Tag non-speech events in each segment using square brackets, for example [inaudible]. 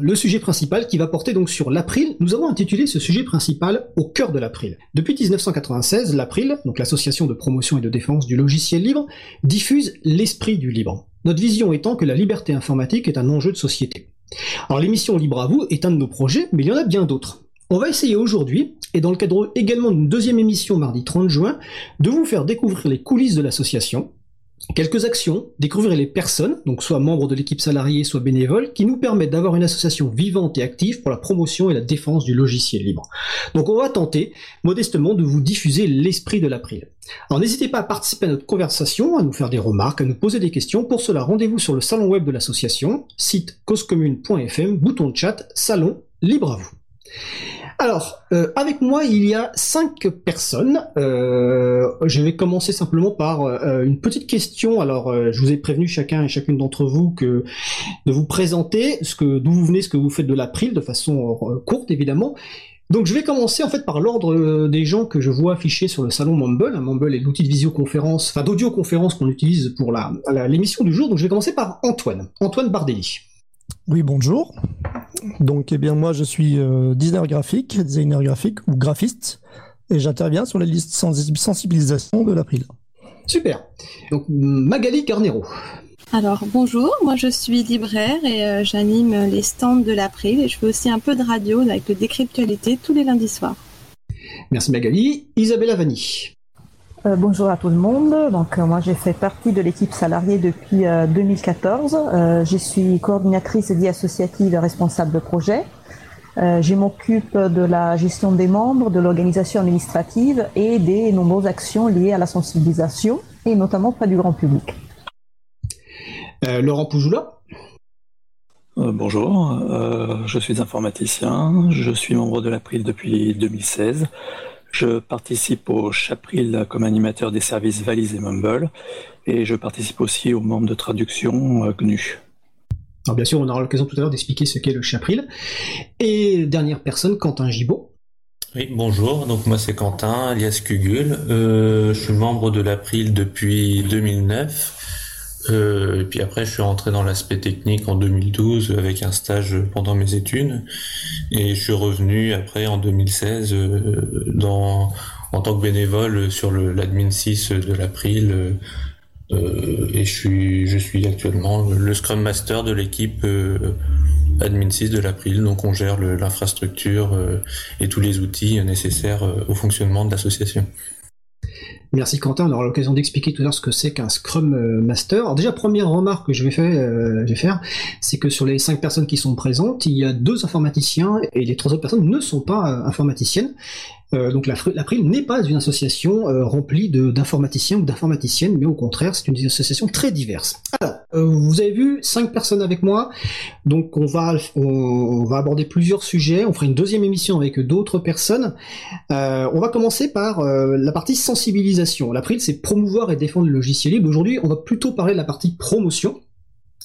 le sujet principal qui va porter donc sur l'April. Nous avons intitulé ce sujet principal au cœur de l'April. Depuis 1996, l'April, donc l'association de promotion et de défense du logiciel libre, diffuse l'esprit du libre. Notre vision étant que la liberté informatique est un enjeu de société. Alors l'émission Libre à vous est un de nos projets, mais il y en a bien d'autres. On va essayer aujourd'hui, et dans le cadre également d'une deuxième émission mardi 30 juin, de vous faire découvrir les coulisses de l'association, quelques actions, découvrir les personnes, donc soit membres de l'équipe salariée, soit bénévoles, qui nous permettent d'avoir une association vivante et active pour la promotion et la défense du logiciel libre. Donc on va tenter modestement de vous diffuser l'esprit de l'April. Alors n'hésitez pas à participer à notre conversation, à nous faire des remarques, à nous poser des questions. Pour cela, rendez-vous sur le salon web de l'association, site causecommune.fm, bouton de chat, salon, libre à vous. Alors, euh, avec moi, il y a cinq personnes. Euh, je vais commencer simplement par euh, une petite question. Alors, je vous ai prévenu chacun et chacune d'entre vous que de vous présenter ce que d'où vous venez, ce que vous faites de l'April, de façon courte évidemment. Donc, je vais commencer en fait par l'ordre des gens que je vois affichés sur le salon Mumble. Mumble est l'outil de visioconférence, enfin d'audioconférence qu'on utilise pour la l'émission du jour. Donc, je vais commencer par Antoine, Antoine Bardelli. Oui, bonjour. Donc, eh bien, moi, je suis euh, designer graphique, designer graphique ou graphiste, et j'interviens sur les listes sensibilisation de l'April. Super. Donc, Magali Carnero. Alors, bonjour, moi je suis libraire et euh, j'anime les stands de l'April et je fais aussi un peu de radio avec le décryptualité tous les lundis soirs. Merci Magali. Isabelle Avani. Euh, bonjour à tout le monde. Donc euh, moi j'ai fait partie de l'équipe salariée depuis 2014. Euh, je suis coordinatrice vie associative et responsable de projet. je m'occupe de la gestion des membres, de l'organisation administrative et des nombreuses actions liées à la sensibilisation et notamment auprès du grand public. Laurent Poujoula bonjour, je suis informaticien, je suis membre de l'April depuis 2016. Je participe au Chapril comme animateur des services Valise et Mumble et je participe aussi aux membres de traduction euh, GNU. Alors bien sûr, on aura l'occasion tout à l'heure d'expliquer ce qu'est le Chapril. Et dernière personne, Quentin Gibaud. Oui, bonjour, donc moi c'est Quentin, alias Kugul. Euh, je suis membre de l'April depuis 2009 euh, et puis après, je suis rentré dans l'aspect technique en 2012 avec un stage pendant mes études, et je suis revenu après en 2016 euh, dans en tant que bénévole sur l'admin 6 de l'April. Euh, et je suis je suis actuellement le Scrum Master de l'équipe admin 6 de l'April. Donc on gère l'infrastructure et tous les outils nécessaires au fonctionnement de l'association. Merci Quentin, on aura l'occasion d'expliquer tout à l'heure ce que c'est qu'un Scrum euh, Master. Alors déjà, première remarque que je vais faire, euh, je vais faire c'est que sur les cinq personnes qui sont présentes, il y a deux informaticiens et les trois autres personnes ne sont pas euh, informaticiennes. Euh, donc l'April n'est pas une association euh, remplie d'informaticiens ou d'informaticiennes, mais au contraire, c'est une association très diverse. Alors, euh, vous avez vu cinq personnes avec moi, donc on va on, va aborder plusieurs sujets. On fera une deuxième émission avec d'autres personnes. on va commencer par la partie sensibilisation. L'April, c'est promouvoir et défendre le logiciel libre. Aujourd'hui, on va plutôt parler de la partie promotion.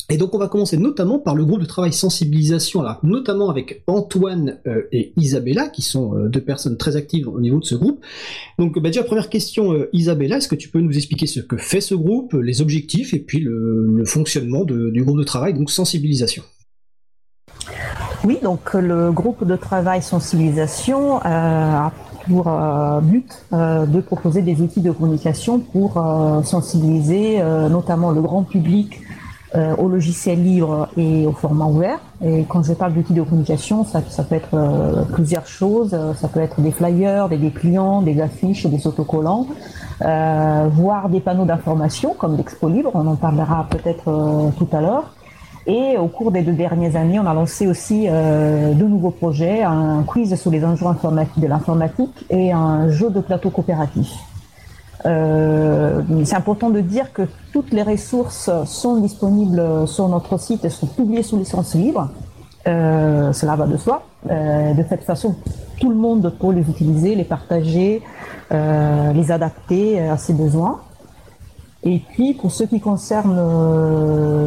Et donc on va commencer notamment par le groupe de travail sensibilisation, notamment avec Antoine euh, et Isabella, qui sont euh, deux personnes très actives au niveau de ce groupe. Donc bah, déjà première question, euh, Isabella, est-ce que tu peux nous expliquer ce que fait ce groupe, les objectifs et puis le, fonctionnement du groupe de travail, donc sensibilisation? Oui, donc le groupe de travail sensibilisation a pour but de proposer des outils de communication pour sensibiliser notamment le grand public euh, au logiciel libre et au format ouvert. Et quand je parle d'outils de communication, ça, peut être euh, plusieurs choses. Euh, ça peut être des flyers, des dépliants, des affiches, des autocollants, voire des panneaux d'information comme l'Expo Libre. On en parlera peut-être tout à l'heure. Et au cours des deux dernières années, on a lancé aussi deux nouveaux projets, un quiz sur les enjeux informatiques de l'informatique et un jeu de plateau coopératif. Euh, c'est important de dire que toutes les ressources sont disponibles sur notre site et sont publiées sous licence libre. Euh, cela va de soi. Euh, de cette façon, tout le monde peut les utiliser, les partager, les adapter à ses besoins. Et puis, pour ce qui concerne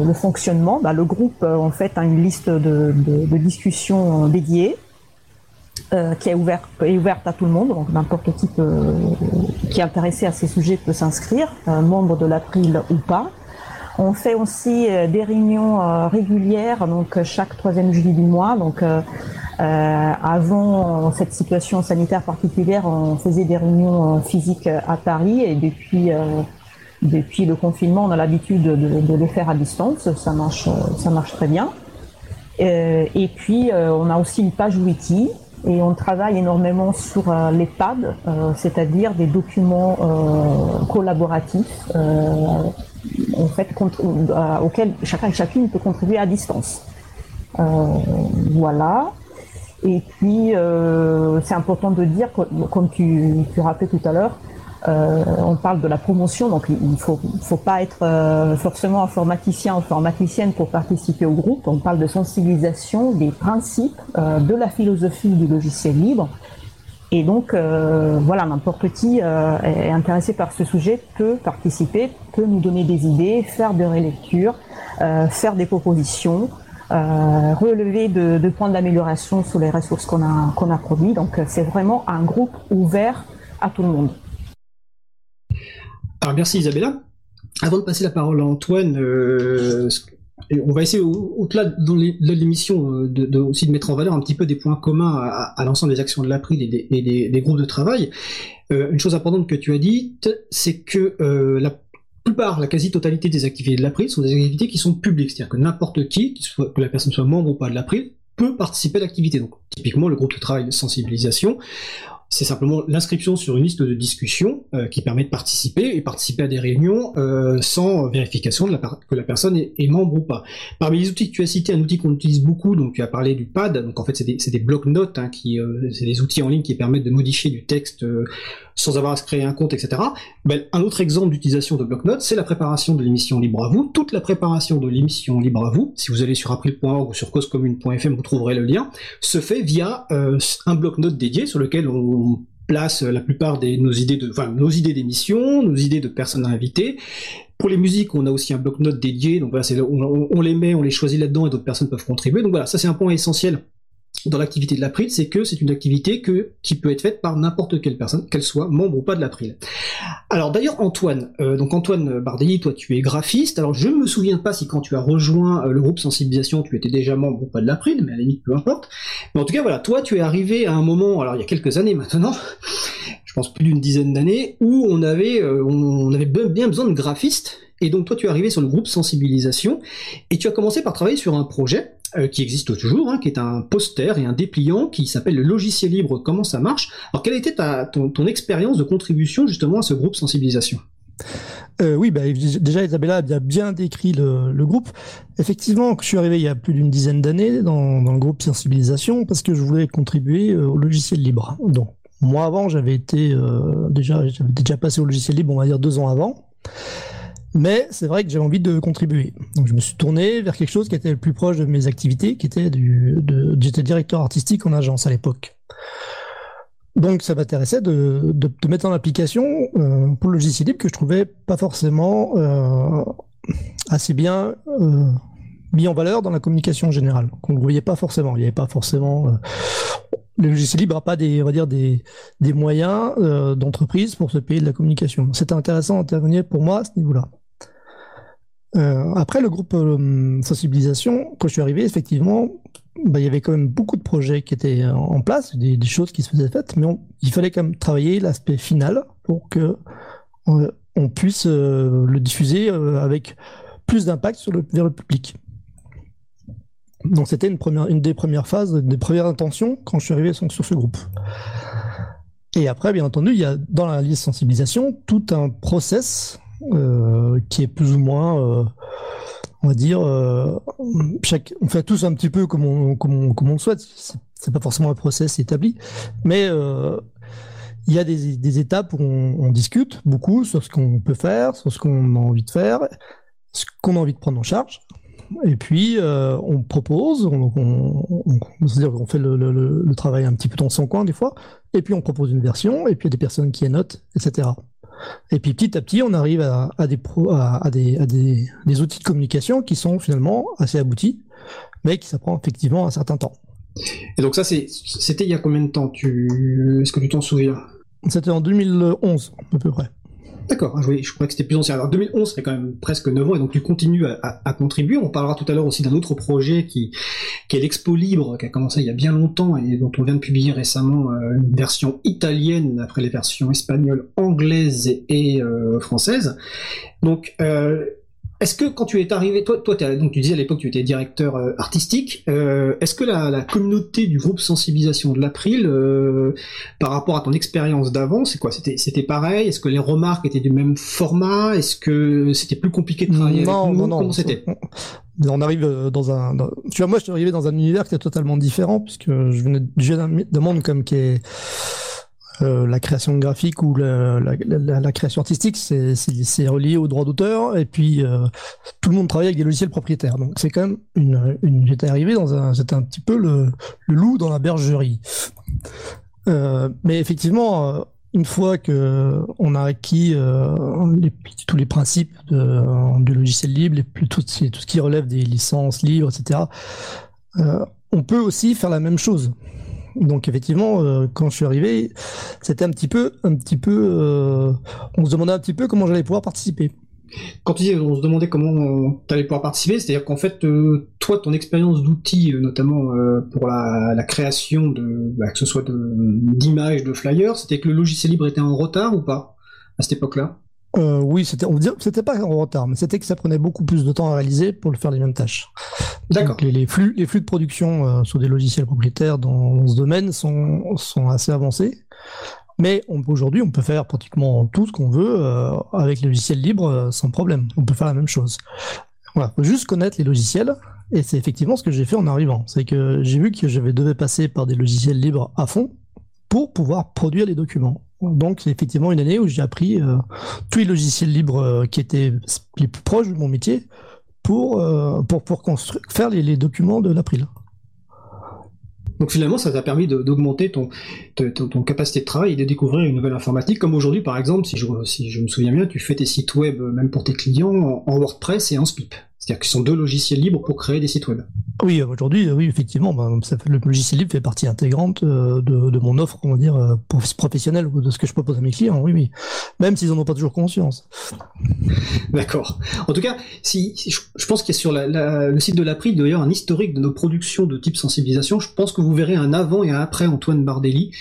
le fonctionnement, bah, le groupe en fait a une liste de, de discussions dédiées euh, qui est ouverte, à tout le monde, donc n'importe qui qui est intéressé à ces sujets peut s'inscrire, un membre de l'April ou pas. On fait aussi des réunions régulières, donc chaque troisième jeudi du mois. Donc avant cette situation sanitaire particulière, on faisait des réunions physiques à Paris et depuis depuis le confinement, on a l'habitude de, de, les faire à distance. Ça marche, ça marche très bien. Euh, et puis, euh, on a aussi une page wiki et on travaille énormément sur euh, les pads, c'est-à-dire des documents collaboratifs en fait, auxquels chacun et chacune peut contribuer à distance. voilà. Et puis, c'est important de dire, comme tu, tu rappelais tout à l'heure, euh, on parle de la promotion, donc il ne faut, pas être euh, forcément informaticien ou informaticienne pour participer au groupe. On parle de sensibilisation des principes euh, de la philosophie du logiciel libre. Et donc, voilà, n'importe qui est intéressé par ce sujet peut participer, peut nous donner des idées, faire des relectures, faire des propositions, relever de, points d'amélioration sur les ressources qu'on a, qu'on a produits. Donc, c'est vraiment un groupe ouvert à tout le monde. Alors merci Isabella. Avant de passer la parole à Antoine, euh, on va essayer au-delà de l'émission euh, de, aussi de mettre en valeur un petit peu des points communs à, l'ensemble des actions de l'April et, des, groupes de travail. Euh, une chose importante que tu as dite, c'est que la plupart, la quasi-totalité des activités de l'April sont des activités qui sont publiques, c'est-à-dire que n'importe qui, que la personne soit membre ou pas de l'April, peut participer à l'activité. Donc typiquement le groupe de travail de sensibilisation c'est simplement l'inscription sur une liste de discussion euh, qui permet de participer et participer à des réunions euh, sans vérification que la personne est, membre ou pas. Parmi les outils que tu as cités, un outil qu'on utilise beaucoup, donc tu as parlé du pad, donc en fait c'est des, des blocs-notes, hein, euh, c'est des outils en ligne qui permettent de modifier du texte sans avoir à se créer un compte, etc. Ben, un autre exemple d'utilisation de bloc-notes, c'est la préparation de l'émission Libre à vous. Toute la préparation de l'émission Libre à vous, si vous allez sur april.org ou sur causecommune.fm, vous trouverez le lien, se fait via un bloc-notes dédié sur lequel on on place la plupart de nos idées de, nos idées d'émissions, nos idées de personnes à inviter. Pour les musiques, on a aussi un bloc-notes dédié, donc on, on, les met, on les choisit là-dedans et d'autres personnes peuvent contribuer. Donc voilà, ça c'est un point essentiel dans l'activité de l'April, c'est que c'est une activité qui peut être faite par n'importe quelle personne, qu'elle soit membre ou pas de l'April. Alors d'ailleurs Antoine, euh, donc Antoine Bardelli, toi tu es graphiste, alors je ne me souviens pas si quand tu as rejoint euh, le groupe sensibilisation tu étais déjà membre ou pas de l'April, mais à la limite peu importe. Mais en tout cas voilà, toi tu es arrivé à un moment, alors il y a quelques années maintenant, [laughs] je pense plus d'une dizaine d'années, où on avait, euh, on avait bien besoin de graphistes, et donc toi tu es arrivé sur le groupe sensibilisation, et tu as commencé par travailler sur un projet euh, qui existe toujours, hein, qui est un poster et un dépliant qui s'appelle le logiciel libre, comment ça marche. Alors quelle était ta, ton, expérience de contribution justement à ce groupe sensibilisation? Euh, oui, bah, déjà Isabella a bien, décrit le, le, groupe. Effectivement, je suis arrivé il y a plus d'une dizaine d'années dans, dans, le groupe sensibilisation parce que je voulais contribuer euh, au logiciel libre. Donc moi avant, j'avais été déjà, j'avais déjà passé au logiciel libre, on va dire deux ans avant. Mais c'est vrai que j'avais envie de contribuer. Donc je me suis tourné vers quelque chose qui était le plus proche de mes activités, qui était du, j'étais directeur artistique en agence à l'époque. Donc ça m'intéressait de, de, mettre en application euh, pour le logiciel libre que je trouvais pas forcément euh, assez bien euh, mis en valeur dans la communication générale. Qu'on ne voyait pas forcément. Il n'y avait pas forcément le logiciel libre n'a pas des, on va dire des, des moyens d'entreprise pour se payer de la communication. C'était intéressant d'intervenir pour moi à ce niveau-là. Euh, après le groupe euh, sensibilisation, quand je suis arrivé, effectivement, bah, il y avait quand même beaucoup de projets qui étaient en place, des, choses qui se faisaient faites, mais il fallait quand même travailler l'aspect final pour que on, on puisse le diffuser avec plus d'impact sur vers le public. Donc c'était une, première, une des premières phases, des premières intentions quand je suis arrivé sur, ce groupe. Et après, bien entendu, il y a dans la liste sensibilisation tout un process euh, qui est plus ou moins, euh, on va dire, euh, on fait tous un petit peu comme on, le souhaite. C'est pas forcément un process établi, mais il y a des, étapes où on, discute beaucoup sur ce qu'on peut faire, sur ce qu'on a envie de faire, ce qu'on a envie de prendre en charge et puis on propose, c'est-à-dire qu'on fait le, le, le, travail un petit peu dans son coin des fois, et puis on propose une version, et puis il y a des personnes qui annotent, etc. Et puis petit à petit, on arrive à, à des, pro, à, à, des, à des, des, outils de communication qui sont finalement assez aboutis, mais qui ça prend effectivement un certain temps. Et donc ça, c'était il y a combien de temps tu... Est-ce que tu t'en souviens? C'était en 2011 à peu près. D'accord, je, je crois que c'était plus ancien. Alors 2011, c'est quand même presque 9 ans, et donc tu continues à, contribuer. On parlera tout à l'heure aussi d'un autre projet qui, qui est l'Expo Libre, qui a commencé il y a bien longtemps et dont on vient de publier récemment euh, une version italienne après les versions espagnoles, anglaises et, euh, françaises. Donc euh, est-ce que quand tu es arrivé, toi, toi donc tu disais à l'époque tu étais directeur euh, artistique, euh, est-ce que la, la, communauté du groupe sensibilisation de l'April, euh, par rapport à ton expérience d'avant, c'est quoi? C'était c'était pareil? Est-ce que les remarques étaient du même format? Est-ce que c'était plus compliqué de travailler non, avec nous? Non, non, Comment c'était? on arrive dans un, tu vois, moi je suis arrivé dans un univers qui est totalement différent puisque je venais, d'un monde comme qui est euh, la création graphique ou la, création artistique, c'est relié au droit d'auteur. Et puis, euh, tout le monde travaille avec des logiciels propriétaires. Donc, c'est quand même une. J'étais arrivé dans un. C'était un petit peu le, loup dans la bergerie. Euh, mais effectivement, une fois que on a acquis tous les principes du logiciel libre, tout, tout ce qui relève des licences libres, etc., on peut aussi faire la même chose. Donc effectivement, euh, quand je suis arrivé, c'était un petit peu, un petit peu, euh, on se demandait un petit peu comment j'allais pouvoir participer. Quand tu dis on se demandait comment tu allais pouvoir participer, c'est-à-dire qu'en fait, euh, toi, ton expérience d'outils, notamment pour la, création de, bah, que ce soit d'images, de flyers, c'était que le logiciel libre était en retard ou pas à cette époque-là? Euh, oui, c'était, on dire, c'était pas en retard, mais c'était que ça prenait beaucoup plus de temps à réaliser pour le faire les mêmes tâches. D'accord. Les, flux, les flux de production euh, sur des logiciels propriétaires dans, ce domaine sont, sont assez avancés. Mais on, aujourd'hui, on peut faire pratiquement tout ce qu'on veut euh, avec les logiciels libres sans problème. On peut faire la même chose. Voilà, faut juste connaître les logiciels. Et c'est effectivement ce que j'ai fait en arrivant. C'est que j'ai vu que je devais passer par des logiciels libres à fond pour pouvoir produire les documents. Donc c'est effectivement une année où j'ai appris euh, tous les logiciels libres euh, qui étaient les plus proches de mon métier pour, euh, construire, faire les, documents de l'April. Donc finalement, ça t'a permis d'augmenter ton, capacité de travail et de découvrir une nouvelle informatique. Comme aujourd'hui, par exemple, si je, si je me souviens bien, tu fais tes sites web, même pour tes clients, en, WordPress et en SPIP. C'est-à-dire qu'ils sont deux logiciels libres pour créer des sites web. Oui, aujourd'hui, oui, effectivement, bah, le logiciel libre fait partie intégrante euh, de, mon offre, on va dire, euh, professionnelle ou de ce que je propose à mes clients. Oui, oui. Même s'ils n'en ont pas toujours conscience. D'accord. En tout cas, si, je pense qu'il y a sur le site de l'April d'ailleurs un historique de nos productions de type sensibilisation. Je pense que vous verrez un avant et un après Antoine Bardelli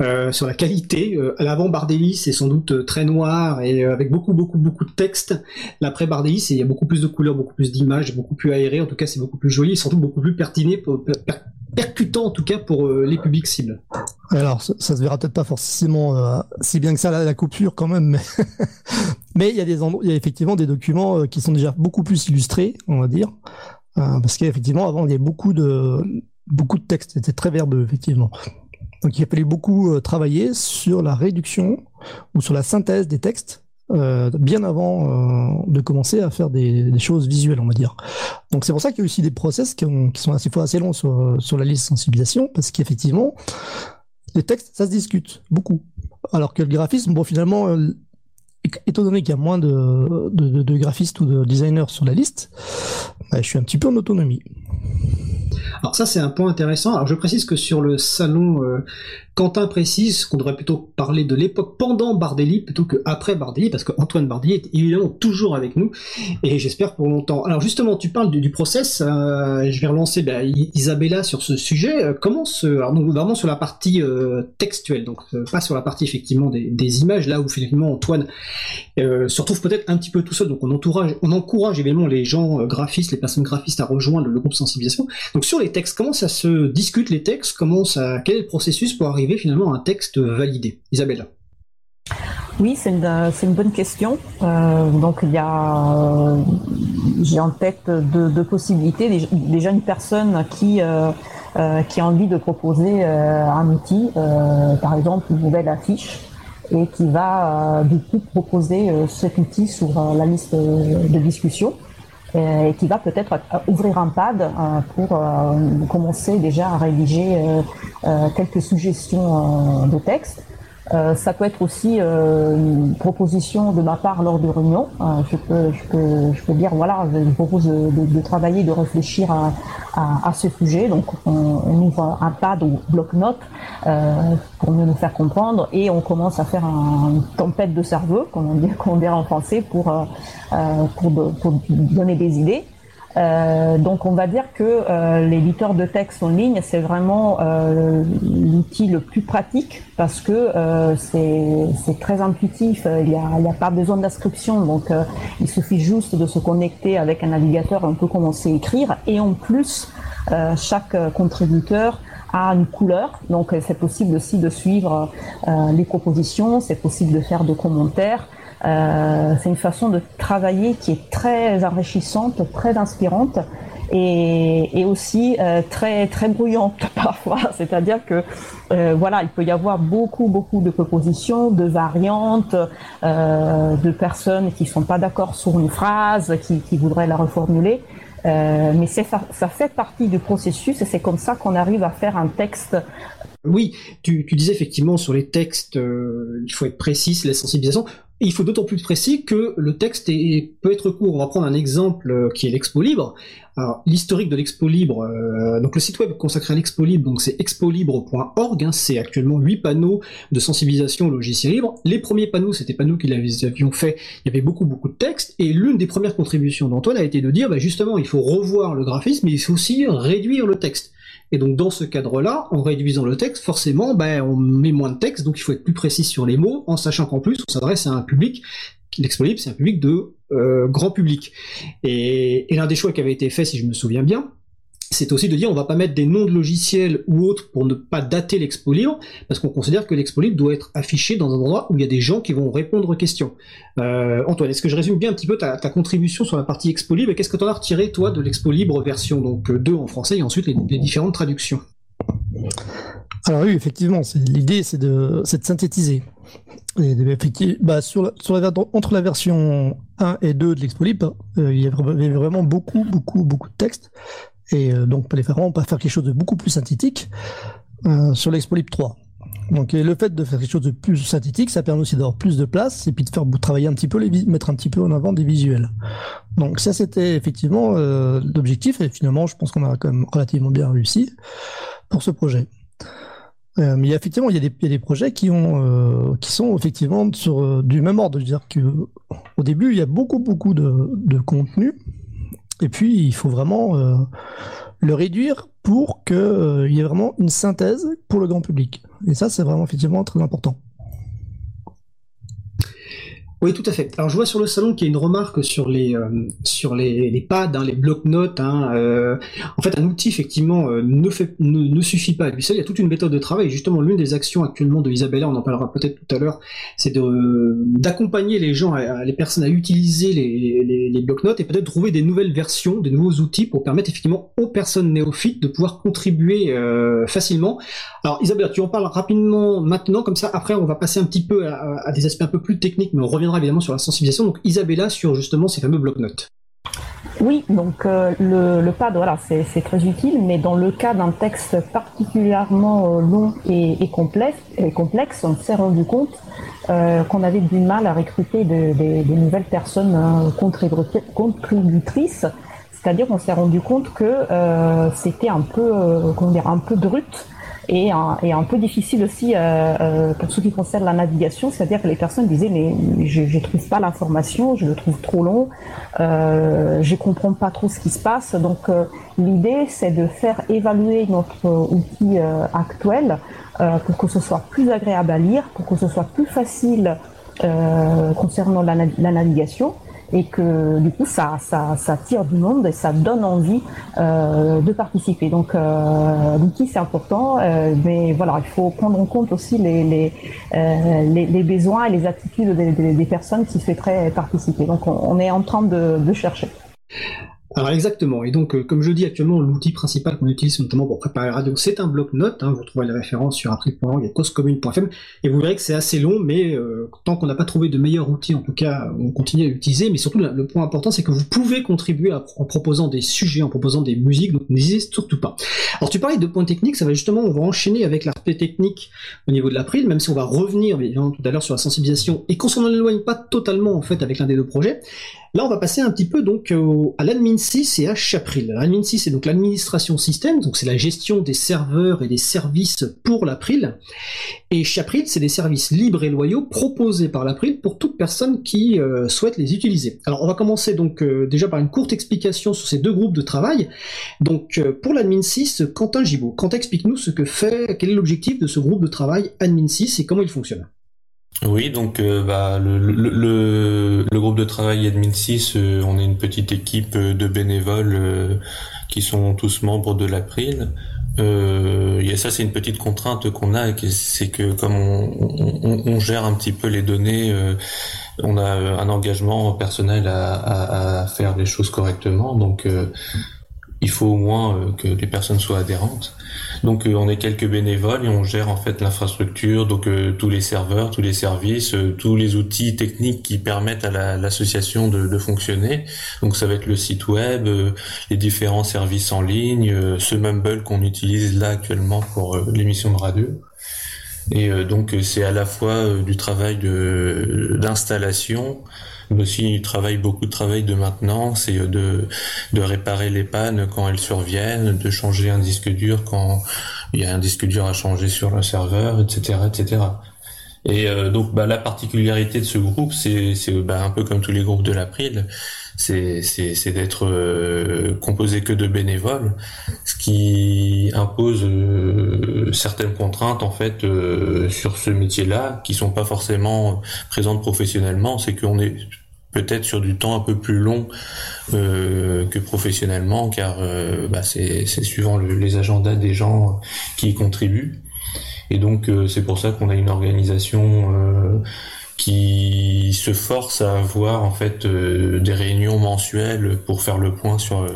euh, sur la qualité. à l'avant Bardelli, c'est sans doute très noir et avec beaucoup, beaucoup, beaucoup de texte. L'après Bardelli, c'est il y a beaucoup plus de couleurs, beaucoup plus d'images, beaucoup plus aéré. En tout cas, c'est beaucoup plus joli, surtout beaucoup plus pertinent, percutant en tout cas pour euh, les publics cibles. Alors, ça, se verra peut-être pas forcément euh, si bien que ça la, coupure quand même, mais [laughs] il y a effectivement des documents euh, qui sont déjà beaucoup plus illustrés, on va dire, parce qu'effectivement avant il y avait beaucoup de beaucoup de textes, c'était très verbeux effectivement. Donc il fallu beaucoup travailler sur la réduction ou sur la synthèse des textes euh, bien avant euh, de commencer à faire des, choses visuelles, on va dire. Donc c'est pour ça qu'il y a aussi des process qui, sont assez longs sur, la liste sensibilisation, parce qu'effectivement, les textes, ça se discute beaucoup. Alors que le graphisme, bon finalement, euh, étant donné qu'il y a moins de, de, graphistes ou de designers sur la liste, bah, je suis un petit peu en autonomie. Alors ça c'est un point intéressant. Alors je précise que sur le salon Quentin précise qu'on devrait plutôt parler de l'époque pendant Bardelli plutôt que après Bardelli, parce qu'Antoine Bardelli est évidemment toujours avec nous, et j'espère pour longtemps. Alors justement, tu parles du, process, euh, je vais relancer bah, Isabella sur ce sujet. Euh, comment se, alors vraiment sur la partie euh, textuelle, donc pas sur la partie effectivement des, images, là où finalement Antoine se retrouve peut-être un petit peu tout seul, donc on encourage, on encourage évidemment les gens graphistes, les personnes graphistes à rejoindre le, le groupe sensibilisation. Donc sur les textes, comment ça se discute les textes, comment ça, quel est le processus pour arriver finalement un texte validé Isabelle oui, c'est une, une, bonne question. Euh, donc il y a, euh, j'ai en tête deux, possibilités. Déjà une personne qui euh, qui a envie de proposer un outil, par exemple une nouvelle affiche, et qui va du coup proposer cet outil sur la liste de discussion. Euh, et qui va peut-être euh, ouvrir un pad euh, pour commencer déjà à rédiger quelques suggestions de texte. Euh, ça peut être aussi euh, une proposition de ma part lors de réunions. Euh, je, peux, je, peux, je peux dire, voilà, je vous propose de, de, travailler, de réfléchir à, à, à ce sujet. Donc, on, on, ouvre un pad ou bloc-notes pour mieux nous faire comprendre et on commence à faire un, une tempête de cerveau, comme on, dit, [laughs] comme on dirait en français, pour, pour, pour donner des idées. Euh, donc on va dire que euh, l'éditeur de texte en ligne, c'est vraiment euh, l'outil le plus pratique parce que c'est très intuitif, il n'y a, a, pas besoin d'inscription, donc il suffit juste de se connecter avec un navigateur un peu comme on sait écrire, et en plus, chaque contributeur a une couleur, donc c'est possible aussi de suivre les propositions, c'est possible de faire des commentaires, euh, c'est une façon de travailler qui est très enrichissante, très inspirante et, et aussi euh, très très bruyante [laughs] parfois. C'est-à-dire que euh, voilà, il peut y avoir beaucoup beaucoup de propositions, de variantes, euh, de personnes qui sont pas d'accord sur une phrase, qui, qui voudraient la reformuler. Euh, mais ça, ça fait partie du processus et c'est comme ça qu'on arrive à faire un texte oui, tu, tu, disais effectivement sur les textes, euh, il faut être précis, la sensibilisation. Il faut d'autant plus précis que le texte peut être court. On va prendre un exemple euh, qui est l'Expo Libre. Alors, l'historique de l'Expo Libre, euh, donc le site web consacré à l'Expo Libre, donc c'est expolibre.org, hein, c'est actuellement huit panneaux de sensibilisation au logiciel libre. Les premiers panneaux, c'était pas nous qui les avions fait, il y avait beaucoup beaucoup de texte, et l'une des premières contributions d'Antoine a été de dire, bah, justement, il faut revoir le graphisme, mais il faut aussi réduire le texte. Et donc dans ce cadre-là, en réduisant le texte, forcément, ben, on met moins de texte, donc il faut être plus précis sur les mots, en sachant qu'en plus, on s'adresse à un public, l'Expo c'est un public de euh, grand public. Et, et l'un des choix qui avait été fait, si je me souviens bien, c'est aussi de dire on va pas mettre des noms de logiciels ou autres pour ne pas dater l'expo libre, parce qu'on considère que l'expo libre doit être affiché dans un endroit où il y a des gens qui vont répondre aux questions. Euh, Antoine, est-ce que je résume bien un petit peu ta, contribution sur la partie expo libre et qu'est-ce que tu en as retiré toi de l'expo libre version donc 2 en français et ensuite les, différentes traductions? Alors oui, effectivement, l'idée c'est de, synthétiser. Entre la version 1 et 2 de l'expo libre, euh, il y avait vraiment beaucoup, beaucoup, beaucoup de texte et euh, donc on peut faire quelque chose de beaucoup plus synthétique euh, sur l'Expolip 3. Donc le fait de faire quelque chose de plus synthétique, ça permet aussi d'avoir plus de place et puis de faire travailler un petit peu les mettre un petit peu en avant des visuels. Donc ça c'était effectivement euh, l'objectif et finalement je pense qu'on a quand même relativement bien réussi pour ce projet. Mais effectivement, il y, a des, des, projets qui, ont, qui sont effectivement sur du même ordre. Je veux dire que au début, il y a beaucoup, beaucoup de contenu et puis, il faut vraiment euh, le réduire pour qu'il euh, y ait vraiment une synthèse pour le grand public. Et ça, c'est vraiment effectivement très important. Oui, tout à fait. Alors je vois sur le salon qu'il y a une remarque sur les euh, sur les, pads, hein, les blocs-notes. Hein, euh, en fait, un outil effectivement euh, ne, ne, suffit pas lui seul. Il y a toute une méthode de travail. justement, l'une des actions actuellement de Isabella, on en parlera peut-être tout à l'heure, c'est d'accompagner les gens, les personnes à utiliser les, les, les blocs-notes et peut-être trouver des nouvelles versions, des nouveaux outils pour permettre effectivement aux personnes néophytes de pouvoir contribuer facilement. Alors Isabella, tu en parles rapidement maintenant, comme ça. Après, on va passer un petit peu à, à des aspects un peu plus techniques, mais on revient évidemment sur la sensibilisation. Donc Isabella sur justement ces fameux blocs-notes. Oui, donc euh, le, pad, voilà, c'est très utile, mais dans le cas d'un texte particulièrement euh, long et, complexe, et, complexe, on s'est rendu compte euh, qu'on avait du mal à recruter des nouvelles personnes contributrices. C'est-à-dire qu'on s'est rendu compte que c'était un peu, comment dire, un peu brut et un, un peu difficile aussi euh, euh, pour ce qui concerne la navigation, c'est-à-dire que les personnes disaient mais je ne trouve pas l'information, je le trouve trop long, euh, je comprends pas trop ce qui se passe. Donc euh, l'idée c'est de faire évaluer notre outil actuel pour que ce soit plus agréable à lire, pour que ce soit plus facile concernant la navigation et que du coup ça, ça, ça tire du monde et ça donne envie euh, de participer. Donc euh, l'outil c'est important, euh, mais voilà, il faut prendre en compte aussi les, les, euh, les, les besoins et les attitudes des, des, des, personnes qui souhaiteraient participer. Donc on, on est en train de, de chercher. Alors exactement. Et donc, euh, comme je dis actuellement, l'outil principal qu'on utilise notamment pour préparer la radio, c'est un bloc-notes. Hein. vous trouvez les références sur april.org et causecommune.fm. Et vous verrez que c'est assez long, mais euh, tant qu'on n'a pas trouvé de meilleur outil, en tout cas, on continue à l'utiliser. Mais surtout, le point important, c'est que vous pouvez contribuer en proposant des sujets, en proposant des musiques. Donc n'hésitez surtout pas. Alors tu parlais de points techniques, ça va justement, on va enchaîner avec l'aspect technique au niveau de l'April, même si on va revenir évidemment tout à l'heure sur la sensibilisation et qu'on s'en éloigne pas totalement en fait avec l'un des deux projets. Là, on va passer un petit peu donc à l'admin 6 et à Chapril. L'admin 6 c'est donc l'administration système, donc c'est la gestion des serveurs et des services pour l'April. Et Chapril, c'est des services libres et loyaux proposés par l'April pour toute personne qui euh, souhaite les utiliser. Alors, on va commencer donc euh, déjà par une courte explication sur ces deux groupes de travail. Donc, euh, pour l'admin 6, Quentin Gibaud. Quentin, explique-nous ce que fait, quel est l'objectif de ce groupe de travail admin 6 et comment il fonctionne? Oui, donc euh, bah, le, groupe de travail Admin 6, euh, on est une petite équipe euh, de bénévoles qui sont tous membres de l'April. Euh, ça, c'est une petite contrainte qu'on a, c'est que comme on, gère un petit peu les données, on a un engagement personnel à, faire les choses correctement. Donc il faut au moins que les personnes soient adhérentes. Donc euh, on est quelques bénévoles et on gère en fait l'infrastructure, donc euh, tous les serveurs, tous les services, tous les outils techniques qui permettent à l'association de, de, fonctionner. Donc ça va être le site web, les différents services en ligne, ce Mumble qu'on utilise là actuellement pour l'émission de radio. Et donc c'est à la fois du travail d'installation, mais aussi il travaille beaucoup de travail de maintenance et de, de réparer les pannes quand elles surviennent, de changer un disque dur quand il y a un disque dur à changer sur le serveur, etc., etc. Et euh, donc bah, la particularité de ce groupe, c'est bah, un peu comme tous les groupes de l'April, c'est d'être euh, composé que de bénévoles, ce qui impose euh, certaines contraintes en fait sur ce métier-là, qui sont pas forcément présentes professionnellement. C'est qu'on est peut-être sur du temps un peu plus long euh, que professionnellement, car euh, bah, c'est suivant les agendas des gens qui y contribuent. Et donc euh, c'est pour ça qu'on a une organisation qui se force à avoir en fait des réunions mensuelles pour faire le point sur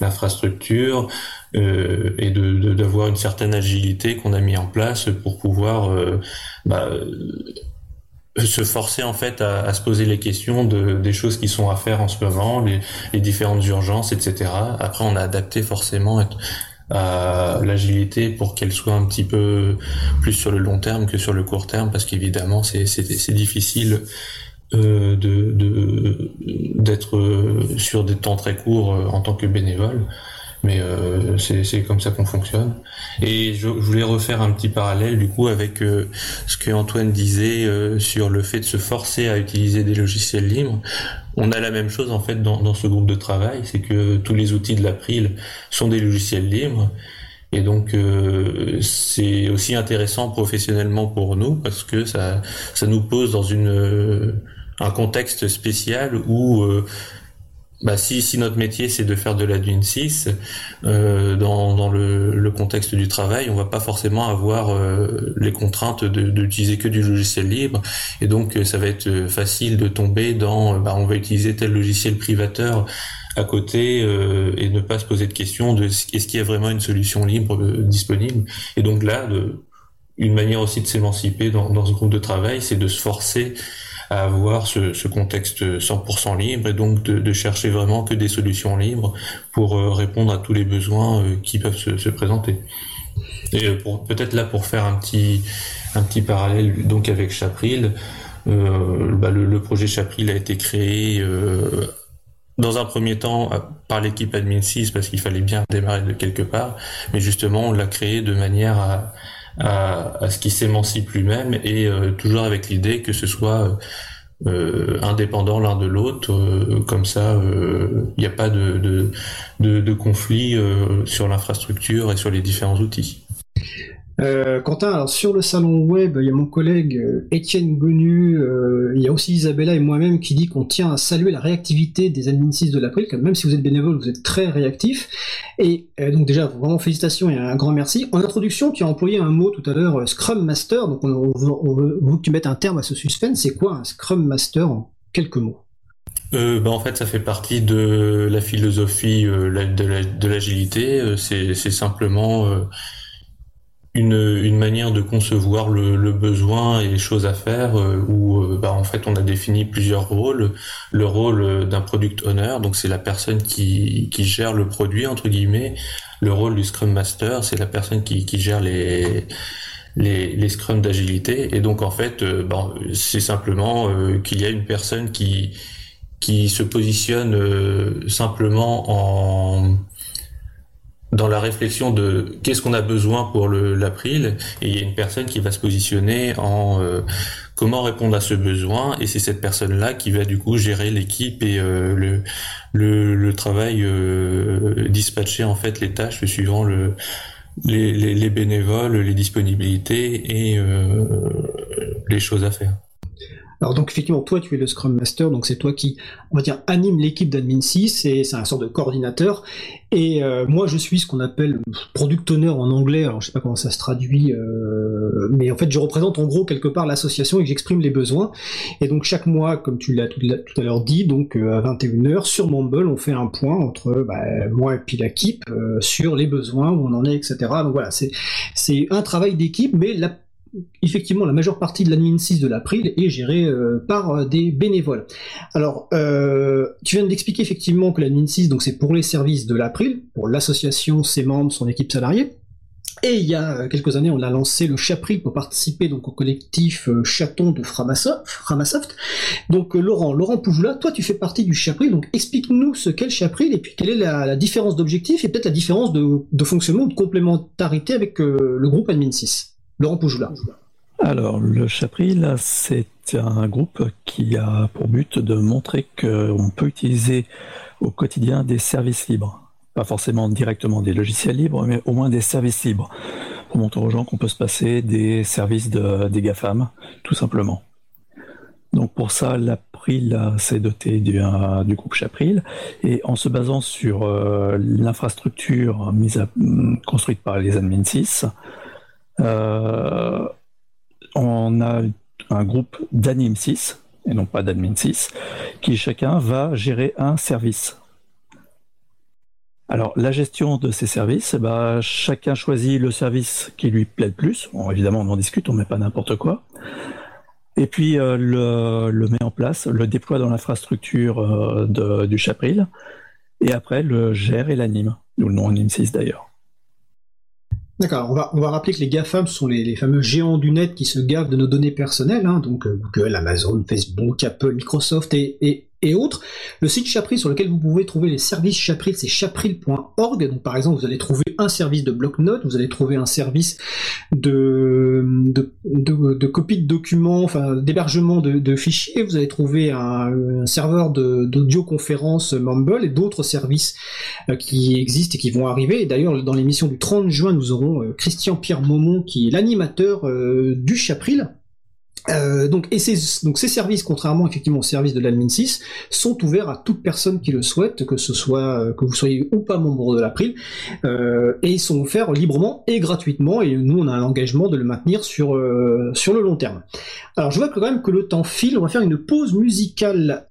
l'infrastructure et de d'avoir une certaine agilité qu'on a mis en place pour pouvoir bah, se forcer en fait à, se poser les questions de, des choses qui sont à faire en ce moment, les, les différentes urgences, etc. Après, on a adapté forcément à l'agilité pour qu'elle soit un petit peu plus sur le long terme que sur le court terme, parce qu'évidemment, c'est difficile euh, d'être sur des temps très courts euh, en tant que bénévole mais euh, c'est comme ça qu'on fonctionne. Et je, voulais refaire un petit parallèle du coup avec euh, ce que Antoine disait euh, sur le fait de se forcer à utiliser des logiciels libres. On a la même chose en fait dans, dans ce groupe de travail, c'est que tous les outils de l'April sont des logiciels libres. Et donc euh, c'est aussi intéressant professionnellement pour nous parce que ça ça nous pose dans une un contexte spécial où bah, si, si notre métier c'est de faire de la Dune 6, euh, dans, dans le, le, contexte du travail, on va pas forcément avoir euh, les contraintes d'utiliser que du logiciel libre, et donc ça va être facile de tomber dans, bah, on va utiliser tel logiciel privateur à côté euh, et ne pas se poser de questions de est-ce qu'il y a vraiment une solution libre euh, disponible? Et donc là, une manière aussi de s'émanciper dans, dans ce groupe de travail, c'est de se forcer avoir ce, contexte 100% libre et donc de, chercher vraiment que des solutions libres pour euh, répondre à tous les besoins euh, qui peuvent se, se présenter. Et euh, peut-être là pour faire un petit un petit parallèle donc avec Chapril, bah le, projet Chapril a été créé dans un premier temps par l'équipe Admin 6 parce qu'il fallait bien démarrer de quelque part, mais justement on l'a créé de manière à à, à ce qui s'émancipe lui-même et euh, toujours avec l'idée que ce soit euh, indépendant l'un de l'autre, euh, comme ça il n'y a pas de, de, de, de conflit sur l'infrastructure et sur les différents outils. Euh, Quentin, alors sur le salon web, il y a mon collègue euh, Étienne Gonu, euh, il y a aussi Isabella et moi-même qui dit qu'on tient à saluer la réactivité des admin 6 de l'April, même si vous êtes bénévole, vous êtes très réactif. Et donc déjà, vraiment félicitations et un grand merci. En introduction, tu as employé un mot tout à l'heure, Scrum Master, donc on, veut, que tu mettes un terme à ce suspense. C'est quoi un Scrum Master en quelques mots? Euh, bah, en fait, ça fait partie de la philosophie de l'agilité. C'est simplement une, une, manière de concevoir le, le, besoin et les choses à faire où bah, en fait on a défini plusieurs rôles. Le rôle d'un product owner, donc c'est la personne qui, qui gère le produit entre guillemets. Le rôle du scrum master, c'est la personne qui, qui gère les les, les scrums d'agilité. Et donc en fait, bah, c'est simplement qu'il y a une personne qui qui se positionne euh, simplement en dans la réflexion de qu'est-ce qu'on a besoin pour l'April il y a une personne qui va se positionner en euh, comment répondre à ce besoin et c'est cette personne là qui va du coup gérer l'équipe et euh, le, le, le travail dispatcher en fait les tâches suivant le les, les, les bénévoles les disponibilités et les choses à faire alors donc effectivement, toi tu es le Scrum Master, donc c'est toi qui, on va dire, anime l'équipe d'Admin 6, et c'est un sort de coordinateur. Et euh, moi je suis ce qu'on appelle product owner en anglais, alors je sais pas comment ça se traduit, euh, mais en fait je représente en gros quelque part l'association et j'exprime les besoins. Et donc chaque mois, comme tu l'as tout, à l'heure dit, donc euh, à 21h sur Mumble, on fait un point entre bah, moi et puis l'équipe sur les besoins, où on en est, etc. Donc voilà, c'est un travail d'équipe, mais la effectivement, la majeure partie de l'admin 6 de l'April est gérée euh, par euh, des bénévoles. Alors, euh, tu viens d'expliquer effectivement que l'admin 6, donc c'est pour les services de l'April, pour l'association, ses membres, son équipe salariée. Et il y a quelques années, on a lancé le Chapril pour participer donc au collectif Chaton de Framasoft. Donc Laurent, Laurent Poujoula, toi tu fais partie du Chapril, donc explique-nous ce qu'est le Chapril et puis quelle est la, différence d'objectif et peut-être la différence de, de, fonctionnement ou de complémentarité avec le groupe Admin 6. Alors, le Chapril, c'est un groupe qui a pour but de montrer qu'on peut utiliser au quotidien des services libres. Pas forcément directement des logiciels libres, mais au moins des services libres. Pour montrer aux gens qu'on peut se passer des services de, des GAFAM, tout simplement. Donc pour ça, l'April s'est doté du, du, groupe Chapril et en se basant sur euh, l'infrastructure mise construite par les admin 6, euh, on a un groupe d'anim 6, et non pas d'admin 6, qui chacun va gérer un service. Alors, la gestion de ces services, bah, chacun choisit le service qui lui plaît le plus. évidemment, on en discute, on ne met pas n'importe quoi. Et puis, euh, le, met en place, le déploie dans l'infrastructure euh, du Chapril, et après, le gère et l'anime, ou le nom Anim 6 d'ailleurs. D'accord, on va, rappeler que les GAFAM sont les, fameux géants du net qui se gavent de nos données personnelles, hein, donc euh, Google, Amazon, Facebook, Apple, Microsoft et autres. Le site Chapril sur lequel vous pouvez trouver les services Chapril, c'est chapril.org. Donc par exemple, vous allez trouver un service de bloc-notes, vous allez trouver un service de, copie de documents, enfin d'hébergement de, fichiers, vous allez trouver un, serveur d'audioconférence Mumble et d'autres services euh, qui existent et qui vont arriver. Et d'ailleurs, dans l'émission du 30 juin, nous aurons euh, Christian Pierre Maumont qui est l'animateur euh, du Chapril. Euh, donc, et ces, donc ces services, contrairement effectivement aux services de l'admin 6, sont ouverts à toute personne qui le souhaite, que ce soit euh, que vous soyez ou pas membre de l'April, euh, et ils sont offerts librement et gratuitement, et nous on a un engagement de le maintenir sur, euh, sur le long terme. Alors je vois quand même que le temps file, on va faire une pause musicale.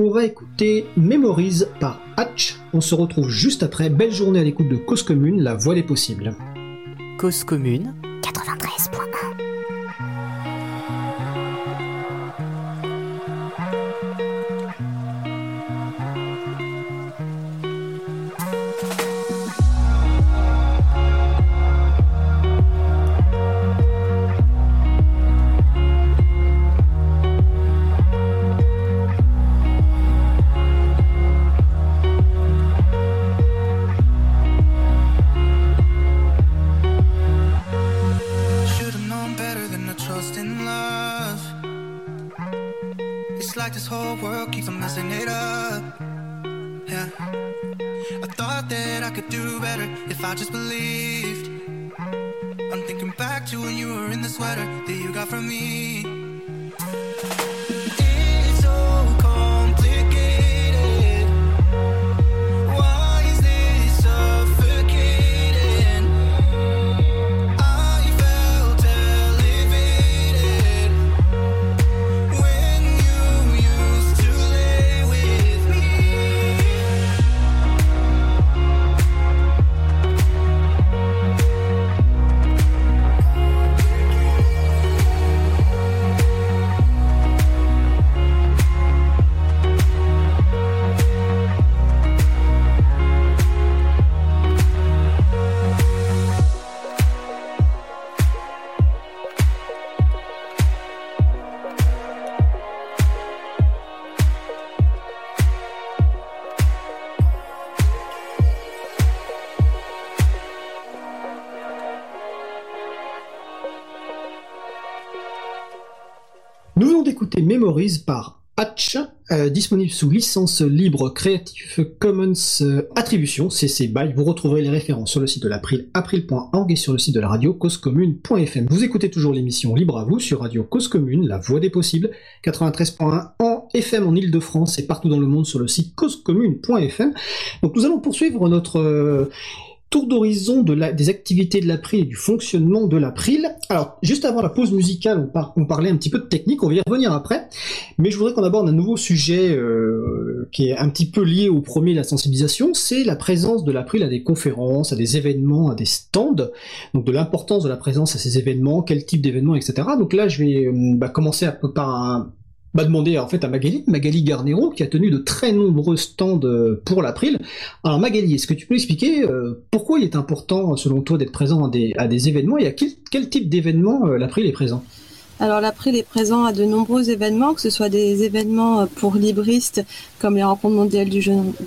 On va écouter Memories par Hatch. On se retrouve juste après. Belle journée à l'écoute de Cause Commune, la voix des possibles. Cause Commune d'écouter Memories par Hatch, euh, disponible sous licence libre Creative Commons euh, Attribution, CC BY. Vous retrouverez les références sur le site de l'April, april.org et sur le site de la radio causecommune.fm. Vous écoutez toujours l'émission Libre à vous sur Radio Cause Commune, la voix des possibles, 93.1 en FM en Ile-de-France et partout dans le monde sur le site causecommune.fm. Donc nous allons poursuivre notre... Euh, tour d'horizon des activités de l'April et du fonctionnement de l'April. Alors, juste avant la pause musicale, on, parlait un petit peu de technique, on va y revenir après, mais je voudrais qu'on aborde un nouveau sujet euh, qui est un petit peu lié au premier, la sensibilisation, c'est la présence de l'April à des conférences, à des événements, à des stands, donc de l'importance de la présence à ces événements, quel type d'événements, etc. Donc là, je vais euh, bah, commencer par un, m'a demandé en fait à Magali, Magali Garnero, qui a tenu de très nombreux stands euh, pour l'April. Alors Magali, est-ce que tu peux expliquer euh, pourquoi il est important, selon toi, d'être présent à des, à des événements et à quel, quel type d'événement euh, l'April est présent? Alors l'April est présent à de nombreux événements, que ce soit des événements euh, pour libristes comme les rencontres mondiales du,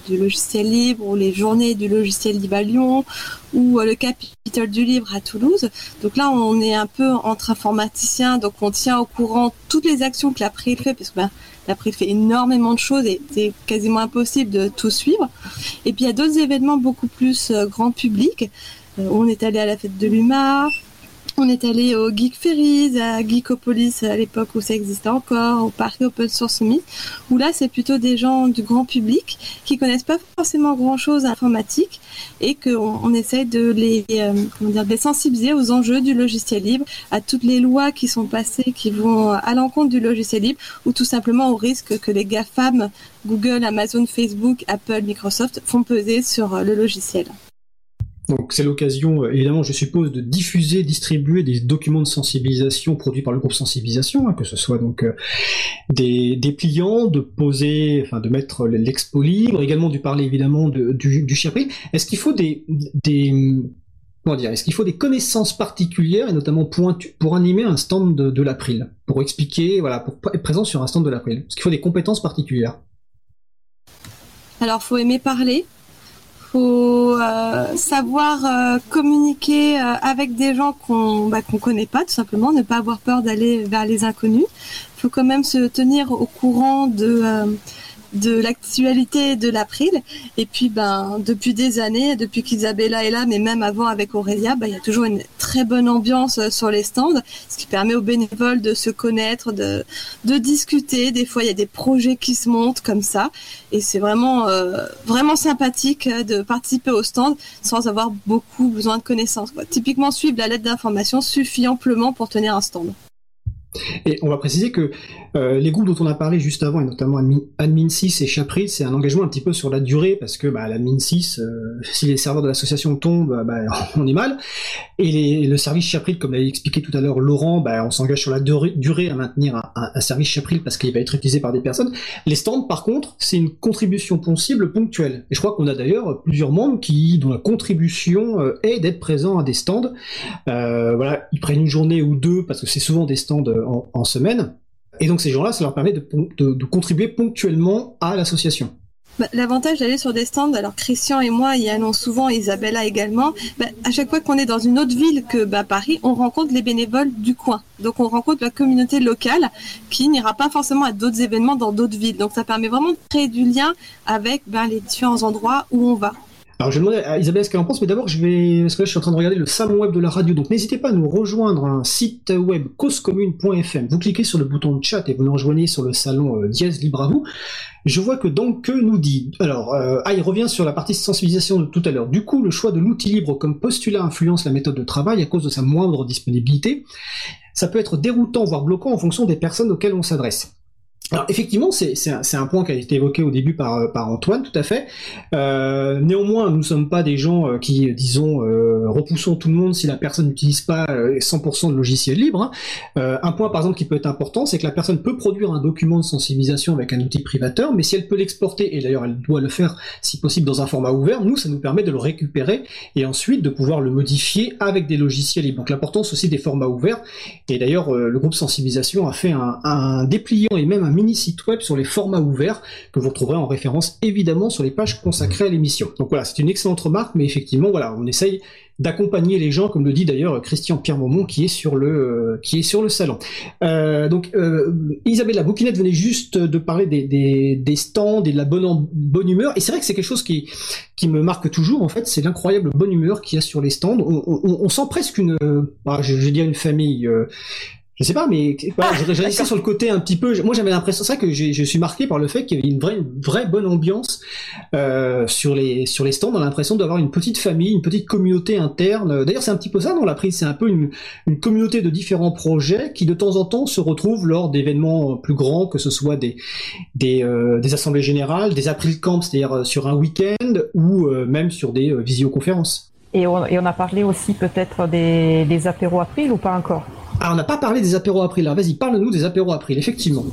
logiciel libre ou les journées du logiciel libre à Lyon ou euh, le Capitole du livre à Toulouse. Donc là, on est un peu entre informaticiens, donc on tient au courant toutes les actions que l'April fait, parce que ben, l'April fait énormément de choses et c'est quasiment impossible de tout suivre. Et puis il y a d'autres événements beaucoup plus euh, grand public. on est allé à la fête de l'UMA, on est allé au Geek Ferries, à Geekopolis à l'époque où ça existait encore, au parc Open Source Summit, où là c'est plutôt des gens du grand public qui connaissent pas forcément grand chose à l'informatique et qu'on on essaye de les, euh, comment dire, de sensibiliser aux enjeux du logiciel libre, à toutes les lois qui sont passées qui vont à l'encontre du logiciel libre ou tout simplement au risque que les GAFAM, Google, Amazon, Facebook, Apple, Microsoft font peser sur le logiciel. C'est l'occasion, euh, évidemment, je suppose, de diffuser, distribuer des documents de sensibilisation produits par le groupe sensibilisation, hein, que ce soit donc euh, des, des, pliants, de poser, enfin de mettre l'expo libre, également du parler évidemment de, du, du Est-ce qu'il faut des, des comment dire, est-ce qu'il faut des connaissances particulières et notamment pointues pour animer un stand de, de l'April, pour expliquer, voilà, pour être présent sur un stand de l'April? Est-ce qu'il faut des compétences particulières? Alors, faut aimer parler, faut euh, savoir euh, communiquer euh, avec des gens qu'on bah, qu'on connaît pas tout simplement, ne pas avoir peur d'aller vers les inconnus. Faut quand même se tenir au courant de de l'actualité de l'April. Et puis, ben, depuis des années, depuis qu'Isabella est là, mais même avant avec Aurélia, ben, il y a toujours une très bonne ambiance euh, sur les stands, ce qui permet aux bénévoles de se connaître, de, de discuter. Des fois, il y a des projets qui se montent comme ça. Et c'est vraiment, euh, vraiment sympathique euh, de participer au stand sans avoir beaucoup besoin de connaissances. Typiquement, suivre la lettre d'information suffit amplement pour tenir un stand. Et on va préciser que euh, les groupes dont on a parlé juste avant, et notamment Admin, 6 et Chapril, c'est un engagement un petit peu sur la durée, parce que bah, l'Admin 6, euh, [laughs] si les serveurs de l'association tombent, bah, [laughs] on est mal. Et le service Chapril, comme l'a expliqué tout à l'heure Laurent, bah, on s'engage sur la durée, à maintenir un, service Chapril parce qu'il va être utilisé par des personnes. Les stands, par contre, c'est une contribution possible ponctuelle. Et je crois qu'on a d'ailleurs plusieurs membres qui, dont la contribution euh, est d'être présents à des stands. voilà, ils prennent une journée ou deux, parce que c'est souvent des stands en semaine. Et donc ces gens-là, ça leur permet de, contribuer ponctuellement à l'association. Bah, l'avantage d'aller sur des stands, alors Christian et moi y allons souvent, Isabella également, bah, à chaque fois qu'on est dans une autre ville que bah, Paris, on rencontre les bénévoles du coin. Donc on rencontre la communauté locale qui n'ira pas forcément à d'autres événements dans d'autres villes. Donc ça permet vraiment de créer du lien avec les différents endroits où on va. Alors je vais demander à Isabelle ce qu'elle en pense, mais d'abord je vais, parce que là je suis en train de regarder le salon web de la radio, donc n'hésitez pas à nous rejoindre un site web causecommune.fm. Vous cliquez sur le bouton de chat et vous nous rejoignez sur le salon euh, Dièse Libre à vous. Je vois que donc que nous dit. Alors, euh, ah, il revient sur la partie sensibilisation de tout à l'heure. Du coup, le choix de l'outil libre comme postulat influence la méthode de travail à cause de sa moindre disponibilité. Ça peut être déroutant, voire bloquant en fonction des personnes auxquelles on s'adresse. Alors effectivement, c'est un, point qui a été évoqué au début par, Antoine, tout à fait. Euh, néanmoins, nous ne sommes pas des gens euh, qui, disons, euh, repoussons tout le monde si la personne n'utilise pas 100% euh, de logiciel libre. Hein. Euh, un point, par exemple, qui peut être important, c'est que la personne peut produire un document de sensibilisation avec un outil privateur, mais si elle peut l'exporter, et d'ailleurs elle doit le faire si possible dans un format ouvert, nous, ça nous permet de le récupérer et ensuite de pouvoir le modifier avec des logiciels libres. Donc l'importance aussi des formats ouverts. Et d'ailleurs, le groupe sensibilisation a fait un, un dépliant et même un mini site web sur les formats ouverts que vous retrouverez en référence évidemment sur les pages consacrées à l'émission. Donc voilà, c'est une excellente remarque, mais effectivement, voilà, on essaye d'accompagner les gens, comme le dit d'ailleurs Christian Pierre Maumont, qui est sur le qui est sur le salon. donc Isabelle la Bouquinette venait juste de parler des, stands et de la bonne bonne humeur, et c'est vrai que c'est quelque chose qui qui me marque toujours en fait, c'est l'incroyable bonne humeur qu'il y a sur les stands. On, sent presque une, je, je vais dire une famille je sais pas, mais je, ça sur le côté un petit peu. Moi, j'avais l'impression, ça que je suis marqué par le fait qu'il y avait une vraie, vraie bonne ambiance euh, sur les sur les stands. On a l'impression d'avoir une petite famille, une petite communauté interne. D'ailleurs, c'est un petit peu ça dans la prise. C'est un peu une, une communauté de différents projets qui de temps en temps se retrouvent lors d'événements plus grands, que ce soit des des, euh, des assemblées générales, des April Camps, c'est-à-dire euh, sur un week-end, ou euh, même sur des visioconférences. Et on, et on a parlé aussi peut-être des, des apéros April ou pas encore? Ah, on n'a pas parlé des apéros April. Là, vas-y, parle-nous des apéros April, effectivement.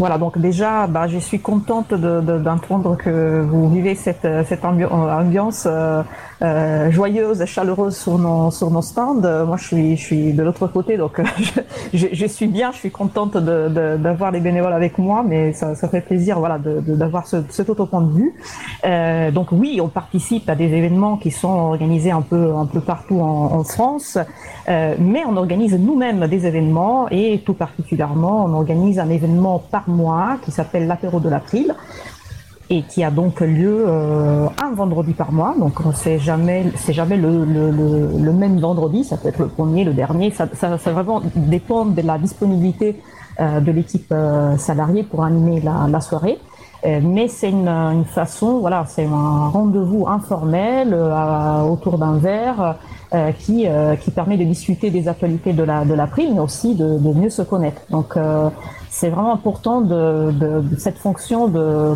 Voilà, donc déjà, bah, je suis contente d'entendre que vous vivez cette, cette ambiance euh, euh, joyeuse et chaleureuse sur nos, stands. Moi, je suis, je suis de l'autre côté, donc [laughs] je, je, suis bien, je suis contente d'avoir les bénévoles avec moi, mais ça, fait plaisir voilà, d'avoir ce, cet autre point de vue. Euh, donc oui, on participe à des événements qui sont organisés un peu, un peu partout en, France, euh, mais on organise nous-mêmes des événements et tout particulièrement, on organise un événement par mois qui s'appelle l'apéro de l'April et qui a donc lieu euh, un vendredi par mois. Donc c'est jamais c'est jamais le, même vendredi, ça peut être le premier, le dernier. Ça, vraiment dépend de la disponibilité euh, de l'équipe euh, salariée pour animer la soirée. Euh, mais c'est une, une, façon, voilà, c'est un rendez-vous informel euh, autour d'un verre qui qui permet de discuter des actualités de la de la prime, mais aussi de, de mieux se connaître. Donc c'est vraiment important de, de, de, cette fonction de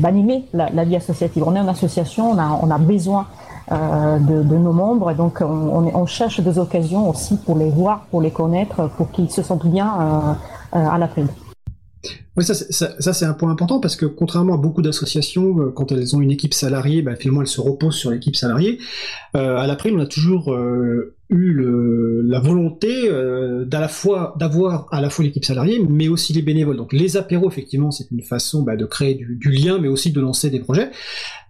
d'animer la, la, vie associative. On est une association, on a, on a besoin euh, de, de, nos membres et donc on, on, cherche des occasions aussi pour les voir, pour les connaître, pour qu'ils se sentent bien euh, euh à la prime. Oui, ça, ça, ça c'est un point important parce que contrairement à beaucoup d'associations, euh, quand elles ont une équipe salariée, bah, finalement elles se reposent sur l'équipe salariée. Euh, à l'après, on a toujours euh, eu la volonté euh, d'avoir à la fois l'équipe salariée, mais aussi les bénévoles. Donc les apéros, effectivement, c'est une façon bah, de créer du, lien, mais aussi de lancer des projets.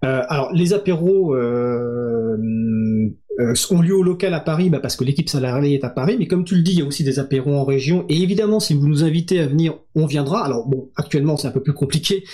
Alors les apéros euh, euh, ont lieu au local à Paris bah, parce que l'équipe salariée est à Paris, mais comme tu le dis, il y a aussi des apéros en région. Et évidemment, si vous nous invitez à venir, on viendra. Alors bon, actuellement c'est un peu plus compliqué,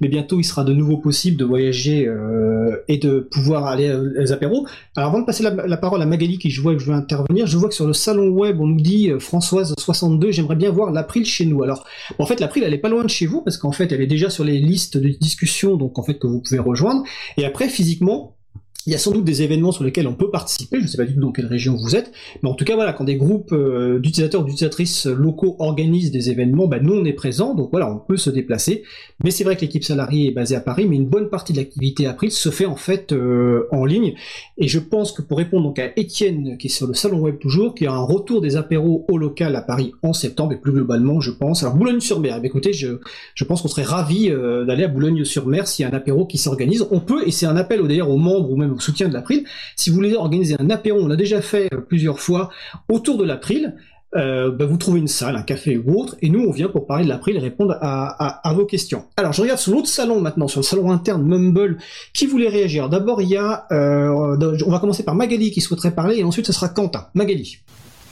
mais bientôt il sera de nouveau possible de voyager euh, et de pouvoir aller aux apéros. Alors avant de passer la, parole à Magali qui je vois que je veux intervenir, je vois que sur le salon web on nous dit euh, Françoise 62, j'aimerais bien voir l'April chez nous. Alors en fait l'April elle est pas loin de chez vous parce qu'en fait elle est déjà sur les listes de discussion donc en fait que vous pouvez rejoindre. Et après physiquement il y a sans doute des événements sur lesquels on peut participer, je ne sais pas du tout dans quelle région vous êtes, mais en tout cas voilà, quand des groupes euh, d'utilisateurs d'utilisatrices locaux organisent des événements, bah, nous on est présents, donc voilà, on peut se déplacer. Mais c'est vrai que l'équipe salariée est basée à Paris, mais une bonne partie de l'activité April se fait en fait euh, en ligne. Et je pense que pour répondre donc à Étienne, qui est sur le salon web toujours, qui a un retour des apéros au local à Paris en septembre, et plus globalement, je pense. Alors Boulogne-sur-Mer, eh écoutez, je, je pense qu'on serait ravis euh, d'aller à Boulogne-sur-Mer s'il y a un apéro qui s'organise. On peut, et c'est un appel d'ailleurs aux membres ou même soutien de l'April. Si vous voulez organiser un apéro, on l'a déjà fait euh, plusieurs fois autour de l'April. Euh, bah vous trouvez une salle, un café ou autre, et nous on vient pour parler de l'April et répondre à, vos questions. Alors je regarde sur l'autre salon maintenant, sur le salon interne Mumble, qui voulait réagir. D'abord il y a, euh, on va commencer par Magali qui souhaiterait parler, et ensuite ce sera Quentin. Magali.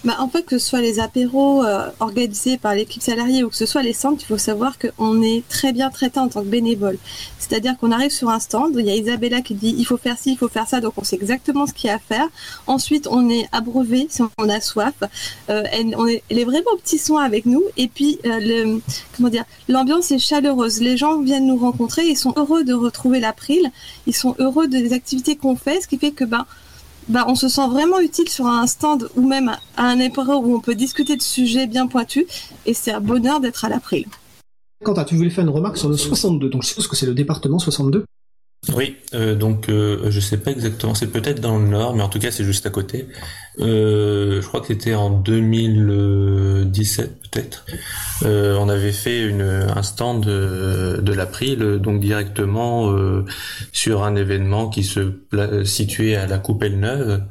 Bah, en fait, que ce soit les apéros euh, organisés par l'équipe salariée ou que ce soit les centres, il faut savoir qu'on est très bien traité en tant que bénévole. C'est-à-dire qu'on arrive sur un stand, il y a Isabella qui dit il faut faire ci, il faut faire ça, donc on sait exactement ce qu'il y a à faire. Ensuite, on est abreuvé si on a soif. Euh, elle, on est, elle est vraiment au petit soin avec nous. Et puis, euh, le, comment dire, l'ambiance est chaleureuse. Les gens viennent nous rencontrer, ils sont heureux de retrouver l'April, ils sont heureux des activités qu'on fait, ce qui fait que ben on se sent vraiment utile sur un stand ou même à un apéro où on peut discuter de sujets bien pointus. Et c'est un bonheur d'être à l'April. Quentin, tu voulais faire une remarque sur le 62, donc je suppose que c'est le département 62 oui, euh, donc euh, je sais pas exactement, c'est peut-être dans le nord, mais en tout cas c'est juste à côté. Euh, je crois que c'était en 2017 peut-être. Euh, on avait fait un stand de, de l'April, donc directement sur un événement qui se situait à la Coupelle Neuve.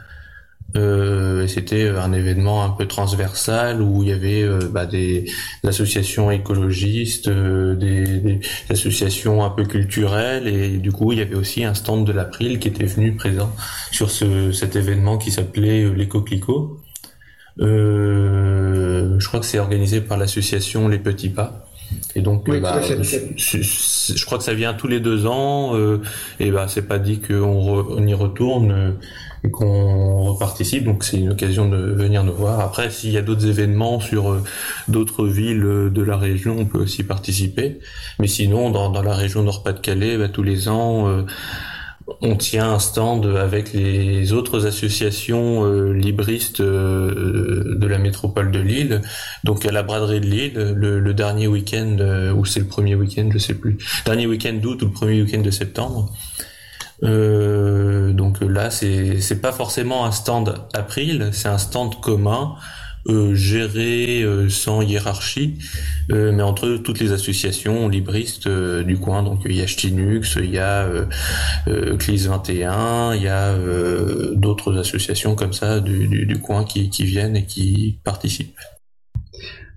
Euh, c'était un événement un peu transversal où il y avait euh, bah, des, associations écologistes, euh, des, associations un peu culturelles et du coup il y avait aussi un stand de l'April qui était venu présent sur ce, cet événement qui s'appelait l'éco clico. je crois que c'est organisé par l'association Les Petits Pas. Et donc, bah, je, crois que ça vient tous les deux ans. et bah, c'est pas dit qu'on on y retourne et qu'on reparticipe. Donc c'est une occasion de venir nous voir. Après, s'il y a d'autres événements sur euh, d'autres villes euh, de la région, on peut aussi participer. Mais sinon, dans, dans la région Nord-Pas-de-Calais, bah, tous les ans, euh, on tient un stand avec les autres associations libristes de la métropole de Lille. Donc à la braderie de Lille, le, le dernier week-end, ou c'est le premier week-end, je sais plus, dernier week-end d'août ou le premier week-end de septembre. Euh, donc là, c'est c'est pas forcément un stand April, c'est un stand commun. Euh, géré euh, sans hiérarchie, euh, mais entre toutes les associations libristes du coin. Donc il y a Ch'tinux, il y a Clis 21, il y a d'autres associations comme ça du, du, du coin qui, qui, viennent et qui participent.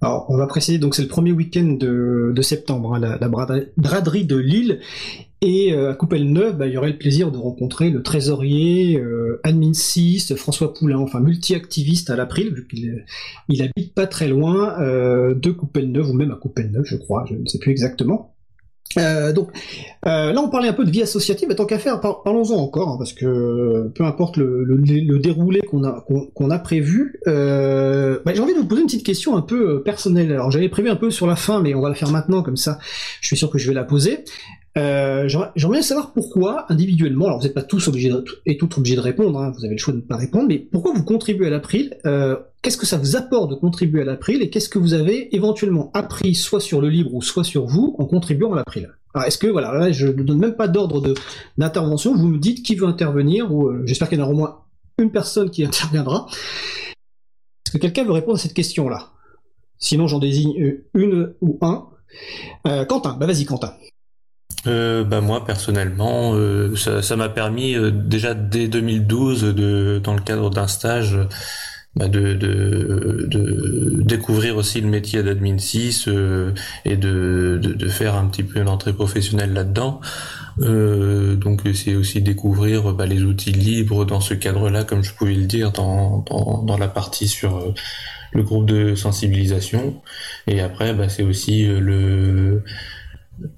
Alors, on va préciser, donc c'est le premier week-end de, de septembre, hein, la, la, braderie de Lille, et euh, à Coupelle-Neuve, bah, il y aurait le plaisir de rencontrer le trésorier, euh, admin 6, François Poulain, enfin multi-activiste à l'April, vu qu'il il habite pas très loin euh, de Coupelle-Neuve, ou même à Coupelle-Neuve, je crois, je ne sais plus exactement. Euh, donc euh, là, on parlait un peu de vie associative, mais tant qu'à faire, parlons-en encore, hein, parce que peu importe le, le, le déroulé qu'on a a prévu, euh, bah, j'ai envie de vous poser une petite question un peu euh, personnelle. Alors j'avais prévu un peu sur la fin, mais on va la faire maintenant, comme ça, je suis sûr que je vais la poser. Euh, J'aimerais bien savoir pourquoi, individuellement, alors vous n'êtes pas tous obligés de, et toutes obligés de répondre, hein, vous avez le choix de ne pas répondre, mais pourquoi vous contribuez à l'April euh, Qu'est-ce que ça vous apporte de contribuer à l'April et qu'est-ce que vous avez éventuellement appris soit sur le livre ou soit sur vous en contribuant à l'April? Alors est-ce que, voilà, là, je ne donne même pas d'ordre d'intervention, vous me dites qui veut intervenir, ou euh, j'espère qu'il y en aura au moins une personne qui [laughs] interviendra. Est-ce que quelqu'un veut répondre à cette question-là? Sinon j'en désigne euh, une ou un. Euh, Quentin, bah vas-y Quentin euh, bah moi personnellement, euh, ça m'a permis euh, déjà dès 2012, de, dans le cadre d'un stage, bah de, de, de, découvrir aussi le métier d'admin 6 euh, et de, de, faire un petit peu une entrée professionnelle là-dedans. donc c'est aussi découvrir bah, les outils libres dans ce cadre-là, comme je pouvais le dire dans, dans, dans la partie sur le groupe de sensibilisation. Et après, bah, c'est aussi le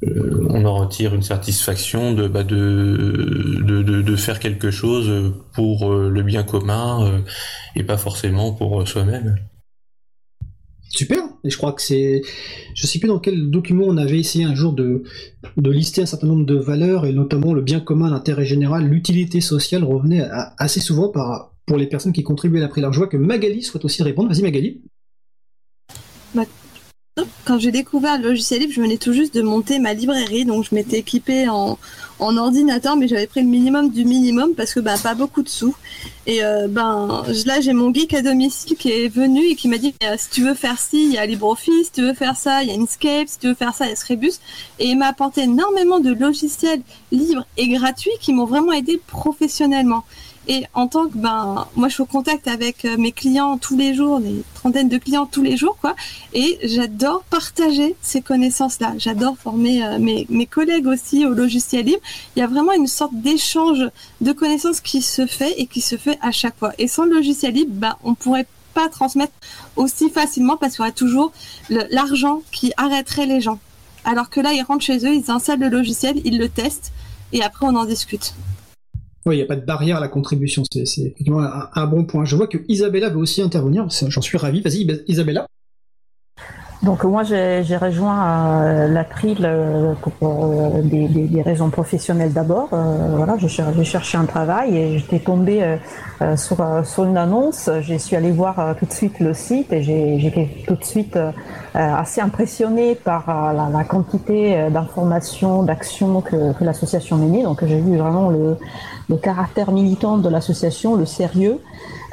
euh, on en retire une satisfaction de, bah, de, de, de, faire quelque chose pour euh, le bien commun euh, et pas forcément pour soi-même. Super. Et je crois que c'est, je sais plus dans quel document on avait essayé un jour de, de lister un certain nombre de valeurs et notamment le bien commun, l'intérêt général, l'utilité sociale revenait assez souvent par, pour les personnes qui contribuaient à l'après. Alors je vois que Magali souhaite aussi répondre. Vas-y Magali. Bah, quand j'ai découvert le logiciel libre, je venais tout juste de monter ma librairie, donc je m'étais équipée en, ordinateur, mais j'avais pris le minimum du minimum parce que bah, pas beaucoup de sous. Et euh, ben là, j'ai mon geek à domicile qui est venu et qui m'a dit si tu veux faire ci, il y a LibreOffice, si tu veux faire ça, il y a Inkscape, si tu veux faire ça, il y a Screbus. Et il m'a apporté énormément de logiciels libres et gratuits qui m'ont vraiment aidé professionnellement. Et en tant que ben moi je suis au contact avec euh, mes clients tous les jours, des trentaines de clients tous les jours quoi, et j'adore partager ces connaissances là. J'adore former euh, mes, mes collègues aussi au logiciel libre. Il y a vraiment une sorte d'échange de connaissances qui se fait et qui se fait à chaque fois. Et sans le logiciel libre, ben on pourrait pas transmettre aussi facilement parce qu'il y aurait toujours l'argent qui arrêterait les gens. Alors que là, ils rentrent chez eux, ils installent le logiciel, ils le testent et après on en discute. Oui, il n'y a pas de barrière à la contribution, c'est effectivement un, bon point. Je vois que Isabella veut aussi intervenir, j'en suis ravi. Vas-y, Isabella. Donc moi j'ai rejoint euh, l'April euh, pour euh, des, des, des, raisons professionnelles d'abord. voilà, j'ai cherché un travail et j'étais tombée sur, sur une annonce. Je suis allée voir tout de suite le site et été tout de suite assez impressionnée par la, la quantité d'informations, d'actions que, que l'association menait. Donc j'ai vu vraiment le, le caractère militant de l'association, le sérieux.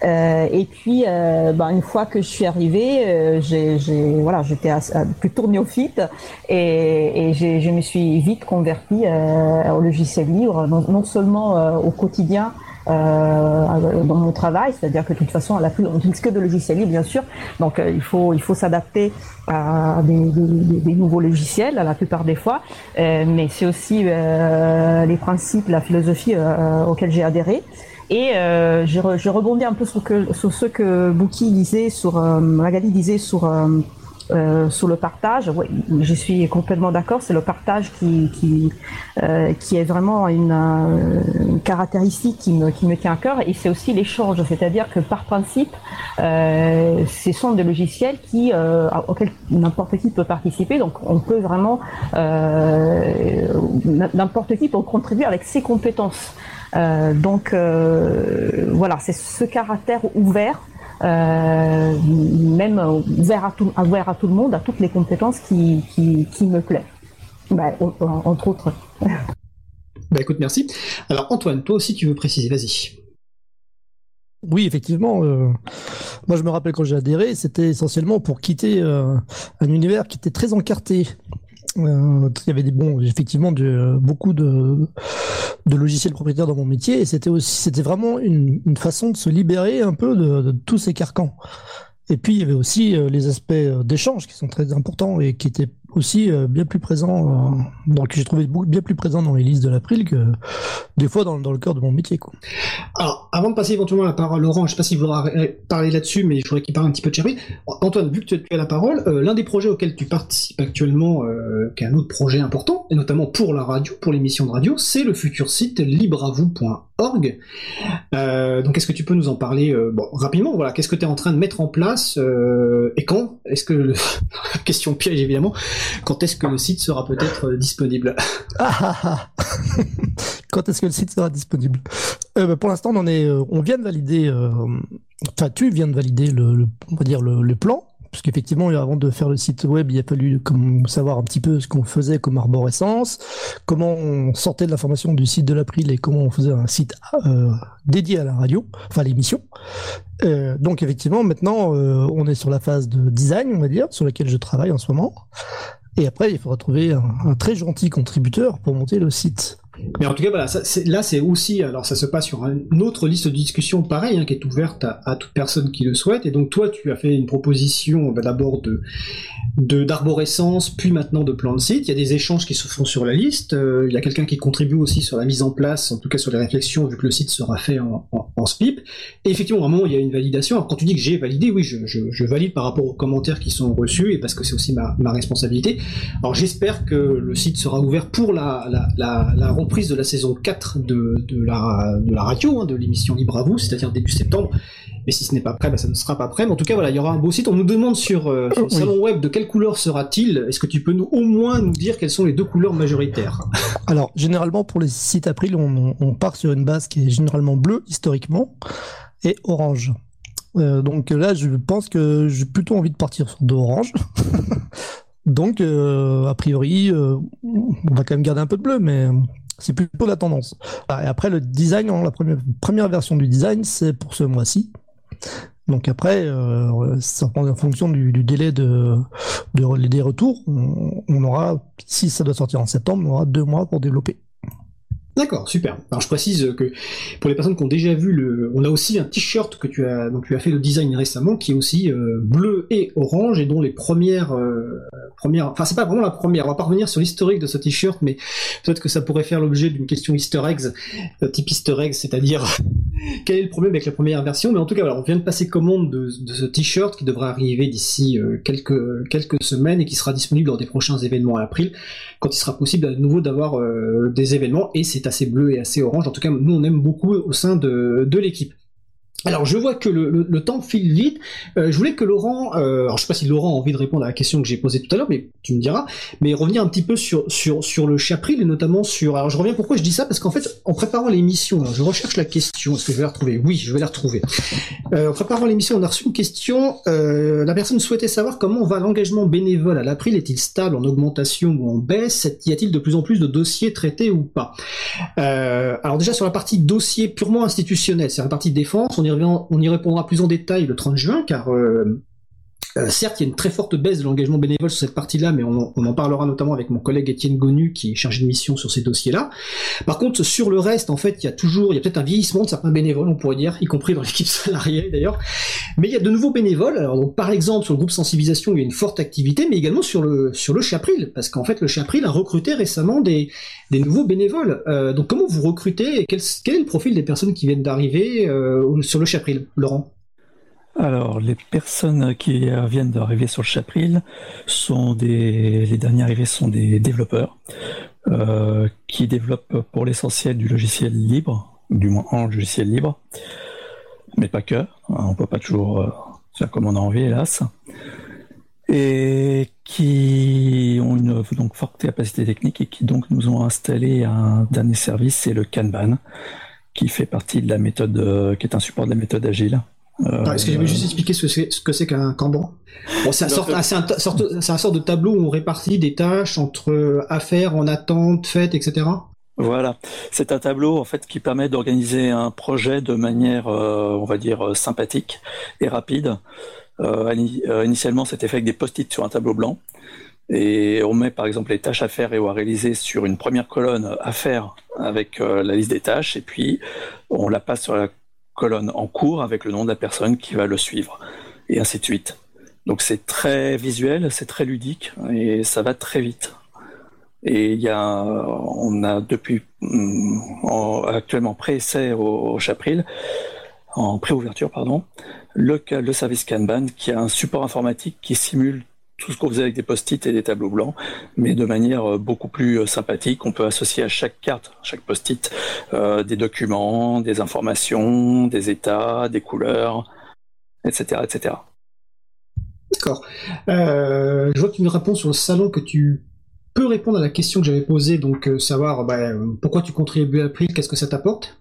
Euh, et puis, euh, ben, une fois que je suis arrivée, euh, j'ai, voilà, j'étais plutôt néophyte et, et je me suis vite convertie au logiciel libre, non, seulement au quotidien, dans mon travail, c'est-à-dire que de toute façon, à la on n'utilise que de logiciels libres, bien sûr, donc il faut il faut s'adapter à des, des, nouveaux logiciels la plupart des fois, mais c'est aussi les principes, la philosophie auxquels j'ai adhéré. Et euh, je, je, rebondis un peu sur, que, sur ce que Bouki disait, sur euh, Magali disait sur euh, euh, sur le partage. Ouais, je suis complètement d'accord. C'est le partage qui qui euh, qui est vraiment une, une, caractéristique qui me qui me tient à cœur. Et c'est aussi l'échange, c'est-à-dire que par principe, euh, ce sont des logiciels qui euh, auxquels n'importe qui peut participer. Donc on peut vraiment n'importe qui peut contribuer avec ses compétences. Euh, donc euh, voilà, c'est ce caractère ouvert, euh, même ouvert à, tout, ouvert à tout le monde, à toutes les compétences qui, qui, qui me plaît, bah, entre autres. [laughs] Bah écoute, merci. Alors Antoine, toi aussi tu veux préciser, vas-y. Oui, effectivement. Euh, moi, je me rappelle quand j'ai adhéré, c'était essentiellement pour quitter euh, un univers qui était très encarté. Euh, il y avait des bons, effectivement, de, beaucoup de, de logiciels propriétaires dans mon métier, et c'était aussi, c'était vraiment une, façon de se libérer un peu de, tous ces carcans. Et puis il y avait aussi euh, les aspects euh, d'échange qui sont très importants et qui étaient aussi euh, bien plus présents, euh, que j'ai trouvé bien plus présents dans les listes de l'April que des fois dans, dans, le cœur de mon métier. Quoi. Alors, avant de passer éventuellement la parole à Laurent, je sais pas s'il voudra parler là-dessus, mais je voudrais qu'il parle un petit peu de Cherry. Antoine, vu que tu as la parole, euh, l'un des projets auxquels tu participes actuellement, qui est un autre projet important, et notamment pour la radio, pour l'émission de radio, c'est le futur site libreavou.org. Euh, donc, est-ce que tu peux nous en parler rapidement Voilà, qu'est-ce que tu es en train de mettre en place et quand? Est-ce que [laughs] question piège évidemment quand est-ce que le site sera peut-être euh, disponible? Ah, ah, ah. [laughs] Quand est-ce que le site sera disponible? Euh, bah, Pour l'instant, on euh, on vient de valider. Enfin, tu viens de valider le, plan parce qu'effectivement, avant de faire le site web, il a fallu savoir un petit peu ce qu'on faisait comme arborescence, comment on sortait de l'information du site de l'April et comment on faisait un site euh, dédié à la radio, enfin l'émission. Euh, donc effectivement, maintenant, euh, on est sur la phase de design, on va dire, sur laquelle je travaille en ce moment. Et après, il faudra trouver un, très gentil contributeur pour monter le site. Mais en tout cas, voilà, là, c'est aussi, alors ça se passe sur une autre liste de discussion, pareil, hein, qui est ouverte à, toute personne qui le souhaite. Et donc, toi, tu as fait une proposition bah, d'abord de d'arborescence, puis maintenant de plan de site. Il y a des échanges qui se font sur la liste. Euh, il y a quelqu'un qui contribue aussi sur la mise en place, en tout cas sur les réflexions, vu que le site sera fait en, en, SPIP. Et effectivement, à un moment, il y a une validation. Alors, quand tu dis que j'ai validé, oui, je, valide par rapport aux commentaires qui sont reçus, et parce que c'est aussi ma, responsabilité. Alors, j'espère que le site sera ouvert pour la, la, la, la reprise de la saison 4 de, de, la, de la radio, hein, de l'émission Libre à vous, c'est-à-dire début septembre. Mais si ce n'est pas prêt, bah, ça ne sera pas prêt. Mais en tout cas, voilà, il y aura un beau site. On nous demande sur, euh, le salon web de quelle couleur sera-t-il. Est-ce que tu peux nous au moins nous dire quelles sont les deux couleurs majoritaires? Alors, généralement, pour les sites April, on, on, part sur une base qui est généralement bleue, historiquement, et orange. Euh, donc là, je pense que j'ai plutôt envie de partir sur de orange. [laughs] donc, euh, a priori, euh, on va quand même garder un peu de bleu, mais c'est plutôt la tendance. Et après, le design, hein, la première, version du design, c'est pour ce mois-ci. Donc après, euh, ça prend en fonction du, délai de, de, des retours. On, on, aura, si ça doit sortir en septembre, on aura deux mois pour développer. D'accord, super. Alors je précise que pour les personnes qui ont déjà vu le, on a aussi un t-shirt que tu as, donc tu as fait le design récemment, qui est aussi euh, bleu et orange et dont les premières, euh, premières, enfin c'est pas vraiment la première. On va pas revenir sur l'historique de ce t-shirt, mais peut-être que ça pourrait faire l'objet d'une question Easter eggs, euh, type Easter eggs, c'est-à-dire [laughs] quel est le problème avec la première version? Mais en tout cas, on vient de passer commande de, ce t-shirt qui devrait arriver d'ici quelques quelques semaines et qui sera disponible lors des prochains événements à April, quand il sera possible à nouveau d'avoir des événements et c'est assez bleu et assez orange. En tout cas, nous, on aime beaucoup au sein de, de l'équipe. Alors je vois que le, temps file vite. Euh, je voulais que Laurent, euh, alors je sais pas si Laurent a envie de répondre à la question que j'ai posée tout à l'heure, mais tu me diras. Mais revenir un petit peu sur sur sur le chapril et notamment sur. Alors je reviens pourquoi je dis ça parce qu'en fait en préparant l'émission, je recherche la question. Est-ce que je vais la retrouver? Oui, je vais la retrouver. Euh, en préparant l'émission, on a reçu une question. Euh, la personne souhaitait savoir comment va l'engagement bénévole à l'April. Est-il stable en augmentation ou en baisse? Y a-t-il de plus en plus de dossiers traités ou pas? Alors déjà sur la partie dossier purement institutionnel, c'est la partie défense. On y on y répondra plus en détail le 30 juin, car euh, Euh, certes, il y a une très forte baisse de l'engagement bénévole sur cette partie-là, mais on, en parlera notamment avec mon collègue Étienne Gonu, qui est chargé de mission sur ces dossiers-là. Par contre, sur le reste, en fait, il y a toujours, il y a peut-être un vieillissement de certains bénévoles, on pourrait dire, y compris dans [laughs] l'équipe salariée d'ailleurs. Mais il y a de nouveaux bénévoles. Alors, par exemple, sur le groupe sensibilisation, il y a une forte activité, mais également sur le sur le Chapril, parce qu'en fait, le Chapril a recruté récemment des des nouveaux bénévoles. Euh, donc, comment vous recrutez quel, quel, est le profil des personnes qui viennent d'arriver euh, sur le Chapril, Laurent alors, les personnes qui viennent d'arriver sur le Chapril sont des, les derniers arrivés sont des développeurs euh, qui développent pour l'essentiel du logiciel libre, du moins en logiciel libre, mais pas que. Hein, on peut pas toujours euh, faire comme on a envie, hélas. Et qui ont une donc forte capacité technique et qui donc nous ont installé un dernier service, c'est le Kanban, qui fait partie de la méthode, euh, qui est un support de la méthode agile. Euh, Est-ce que je vais juste expliquer ce, que c'est qu'un Kanban bon, C'est un, sorte, un, sorte de tableau où on répartit des tâches entre affaires, en attente, fêtes, etc. Voilà, c'est un tableau en fait qui permet d'organiser un projet de manière, euh, on va dire, sympathique et rapide. Euh, initialement, c'était fait avec des post-it sur un tableau blanc. Et on met par exemple les tâches à faire et ou à réaliser sur une première colonne à faire avec la liste des tâches, et puis on la passe sur la colonne en cours avec le nom de la personne qui va le suivre, et ainsi de suite. Donc c'est très visuel, c'est très ludique, et ça va très vite. Et il y a, on a depuis mm, actuellement pré-essai au, Chapril, en pré-ouverture, pardon, le, le service Kanban qui a un support informatique qui simule tout ce qu'on faisait avec des post-it et des tableaux blancs, mais de manière euh, beaucoup plus euh, sympathique. On peut associer à chaque carte, chaque post-it, euh, des documents, des informations, des états, des couleurs, etc. etc. D'accord. je vois que tu me réponds sur le salon que tu peux répondre à la question que j'avais posée, donc savoir bah, pourquoi tu contribues à l'April, qu'est-ce que ça t'apporte?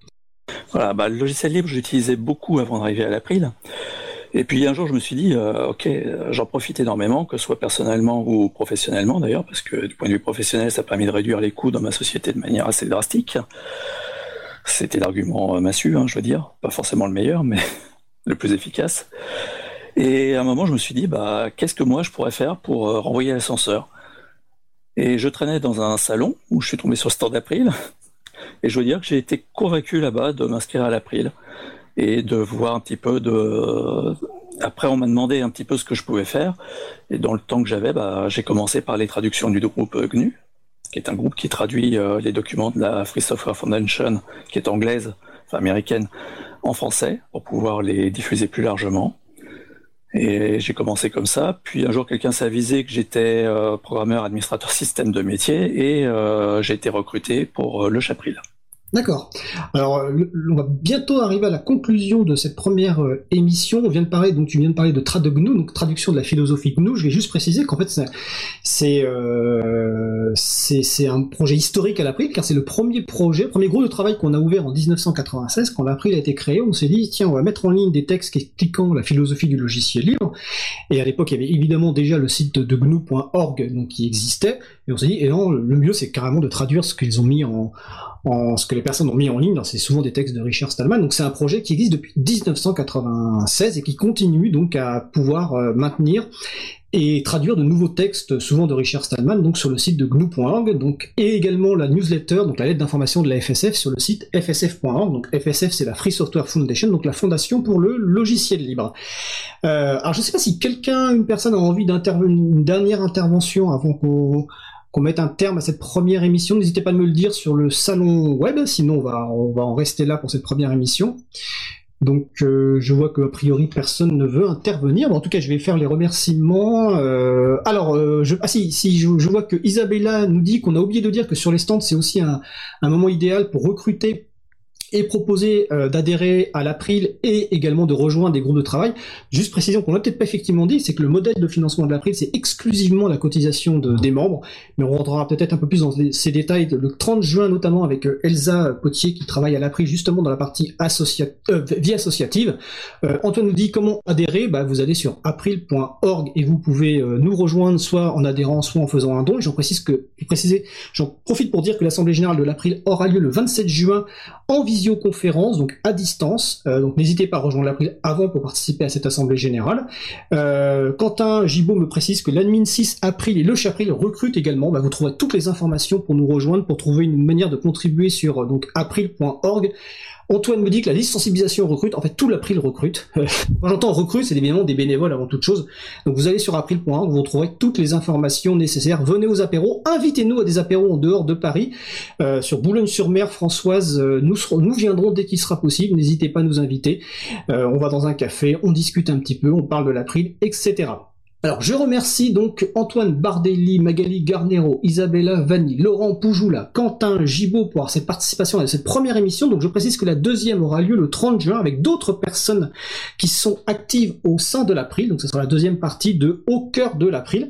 Voilà, bah, le logiciel libre, j'utilisais beaucoup avant d'arriver à l'April. Et puis un jour, je me suis dit, euh, ok, j'en profite énormément, que ce soit personnellement ou professionnellement d'ailleurs, parce que du point de vue professionnel, ça a permis de réduire les coûts dans ma société de manière assez drastique. C'était l'argument euh, massu, hein, je veux dire, pas forcément le meilleur, mais [laughs] le plus efficace. Et à un moment, je me suis dit, bah, qu'est-ce que moi je pourrais faire pour euh, renvoyer l'ascenseur? Et je traînais dans un salon où je suis tombé sur le stand d'April, et je veux dire que j'ai été convaincu là-bas de m'inscrire à l'April et de voir un petit peu de. Après, on m'a demandé un petit peu ce que je pouvais faire, et dans le temps que j'avais, bah, j'ai commencé par les traductions du groupe GNU, qui est un groupe qui traduit euh, les documents de la Free Software Foundation, qui est anglaise, enfin américaine, en français, pour pouvoir les diffuser plus largement. Et j'ai commencé comme ça. Puis un jour, quelqu'un s'est avisé que j'étais euh, programmeur administrateur système de métier et euh, j'ai été recruté pour le Chapril. D'accord. Alors, on va bientôt arriver à la conclusion de cette première euh, émission. On vient de parler, donc tu viens de parler de GNU, donc traduction de la philosophie GNU. Je vais juste préciser qu'en fait, c'est euh, un projet historique à l'April, car c'est le premier projet, premier groupe de travail qu'on a ouvert en 1996, quand l'April a été créé. On s'est dit, tiens, on va mettre en ligne des textes expliquant la philosophie du logiciel libre. Et à l'époque, il y avait évidemment déjà le site de GNU.org qui existait. Et on s'est dit, et non, le mieux, c'est carrément de traduire ce qu'ils ont mis en ce que les personnes ont mis en ligne, c'est souvent des textes de Richard Stallman, donc c'est un projet qui existe depuis 1996 et qui continue donc à pouvoir euh, maintenir et traduire de nouveaux textes, souvent de Richard Stallman, donc sur le site de GNU.org, donc et également la newsletter, donc la lettre d'information de la FSF sur le site fsf.org. Donc FSF, c'est la Free Software Foundation, donc la fondation pour le logiciel libre. Euh, alors je ne sais pas si quelqu'un, une personne a envie d'intervenir, une dernière intervention avant qu'on qu'on mette un terme à cette première émission. N'hésitez pas à me le dire sur le salon web, sinon on va, on va en rester là pour cette première émission. Donc euh, je vois que a priori personne ne veut intervenir. en tout cas, je vais faire les remerciements. Euh, alors, euh, je, ah si, si je, vois que Isabella nous dit qu'on a oublié de dire que sur les stands, c'est aussi un, un moment idéal pour recruter et proposer euh, d'adhérer à l'April et également de rejoindre des groupes de travail. Juste précision qu'on n'a peut-être pas effectivement dit, c'est que le modèle de financement de l'April, c'est exclusivement la cotisation de, des membres, mais on rentrera peut-être un peu plus dans ces détails le 30 juin notamment avec euh, Elsa Potier qui travaille à l'April justement dans la partie euh, vie associative. Antoine nous dit comment adhérer, bah, vous allez sur april.org et vous pouvez nous rejoindre soit en adhérant, soit en faisant un don. J'en précise que, j'en profite pour dire que l'Assemblée Générale de l'April aura lieu le 27 juin en visio visioconférence, donc à distance. Euh, donc n'hésitez pas à rejoindre l'April avant pour participer à cette assemblée générale. Euh, Quentin Gibaud me précise que l'admin 6 April et le Chapril recrutent également. Bah, vous trouverez toutes les informations pour nous rejoindre, pour trouver une manière de contribuer sur donc april.org. Antoine me dit que la liste sensibilisation recrute. En fait, tout l'April recrute. [laughs] Quand j'entends recrute, c'est évidemment des bénévoles avant toute chose. Donc vous allez sur april.org, vous trouverez toutes les informations nécessaires. Venez aux apéros, invitez-nous à des apéros en dehors de Paris, euh, sur Boulogne-sur-Mer, Françoise. euh, nous, viendrons dès qu'il sera possible. N'hésitez pas à nous inviter. Euh, on va dans un café, on discute un petit peu, on parle de l'April, etc. Alors, je remercie donc Antoine Bardelli, Magali Garnero, Isabella Vanni, Laurent Poujoula, Quentin Gibaud pour cette participation à cette première émission. Donc, je précise que la deuxième aura lieu le 30 juin avec d'autres personnes qui sont actives au sein de l'April. Donc, ce sera la deuxième partie de Au cœur de l'April.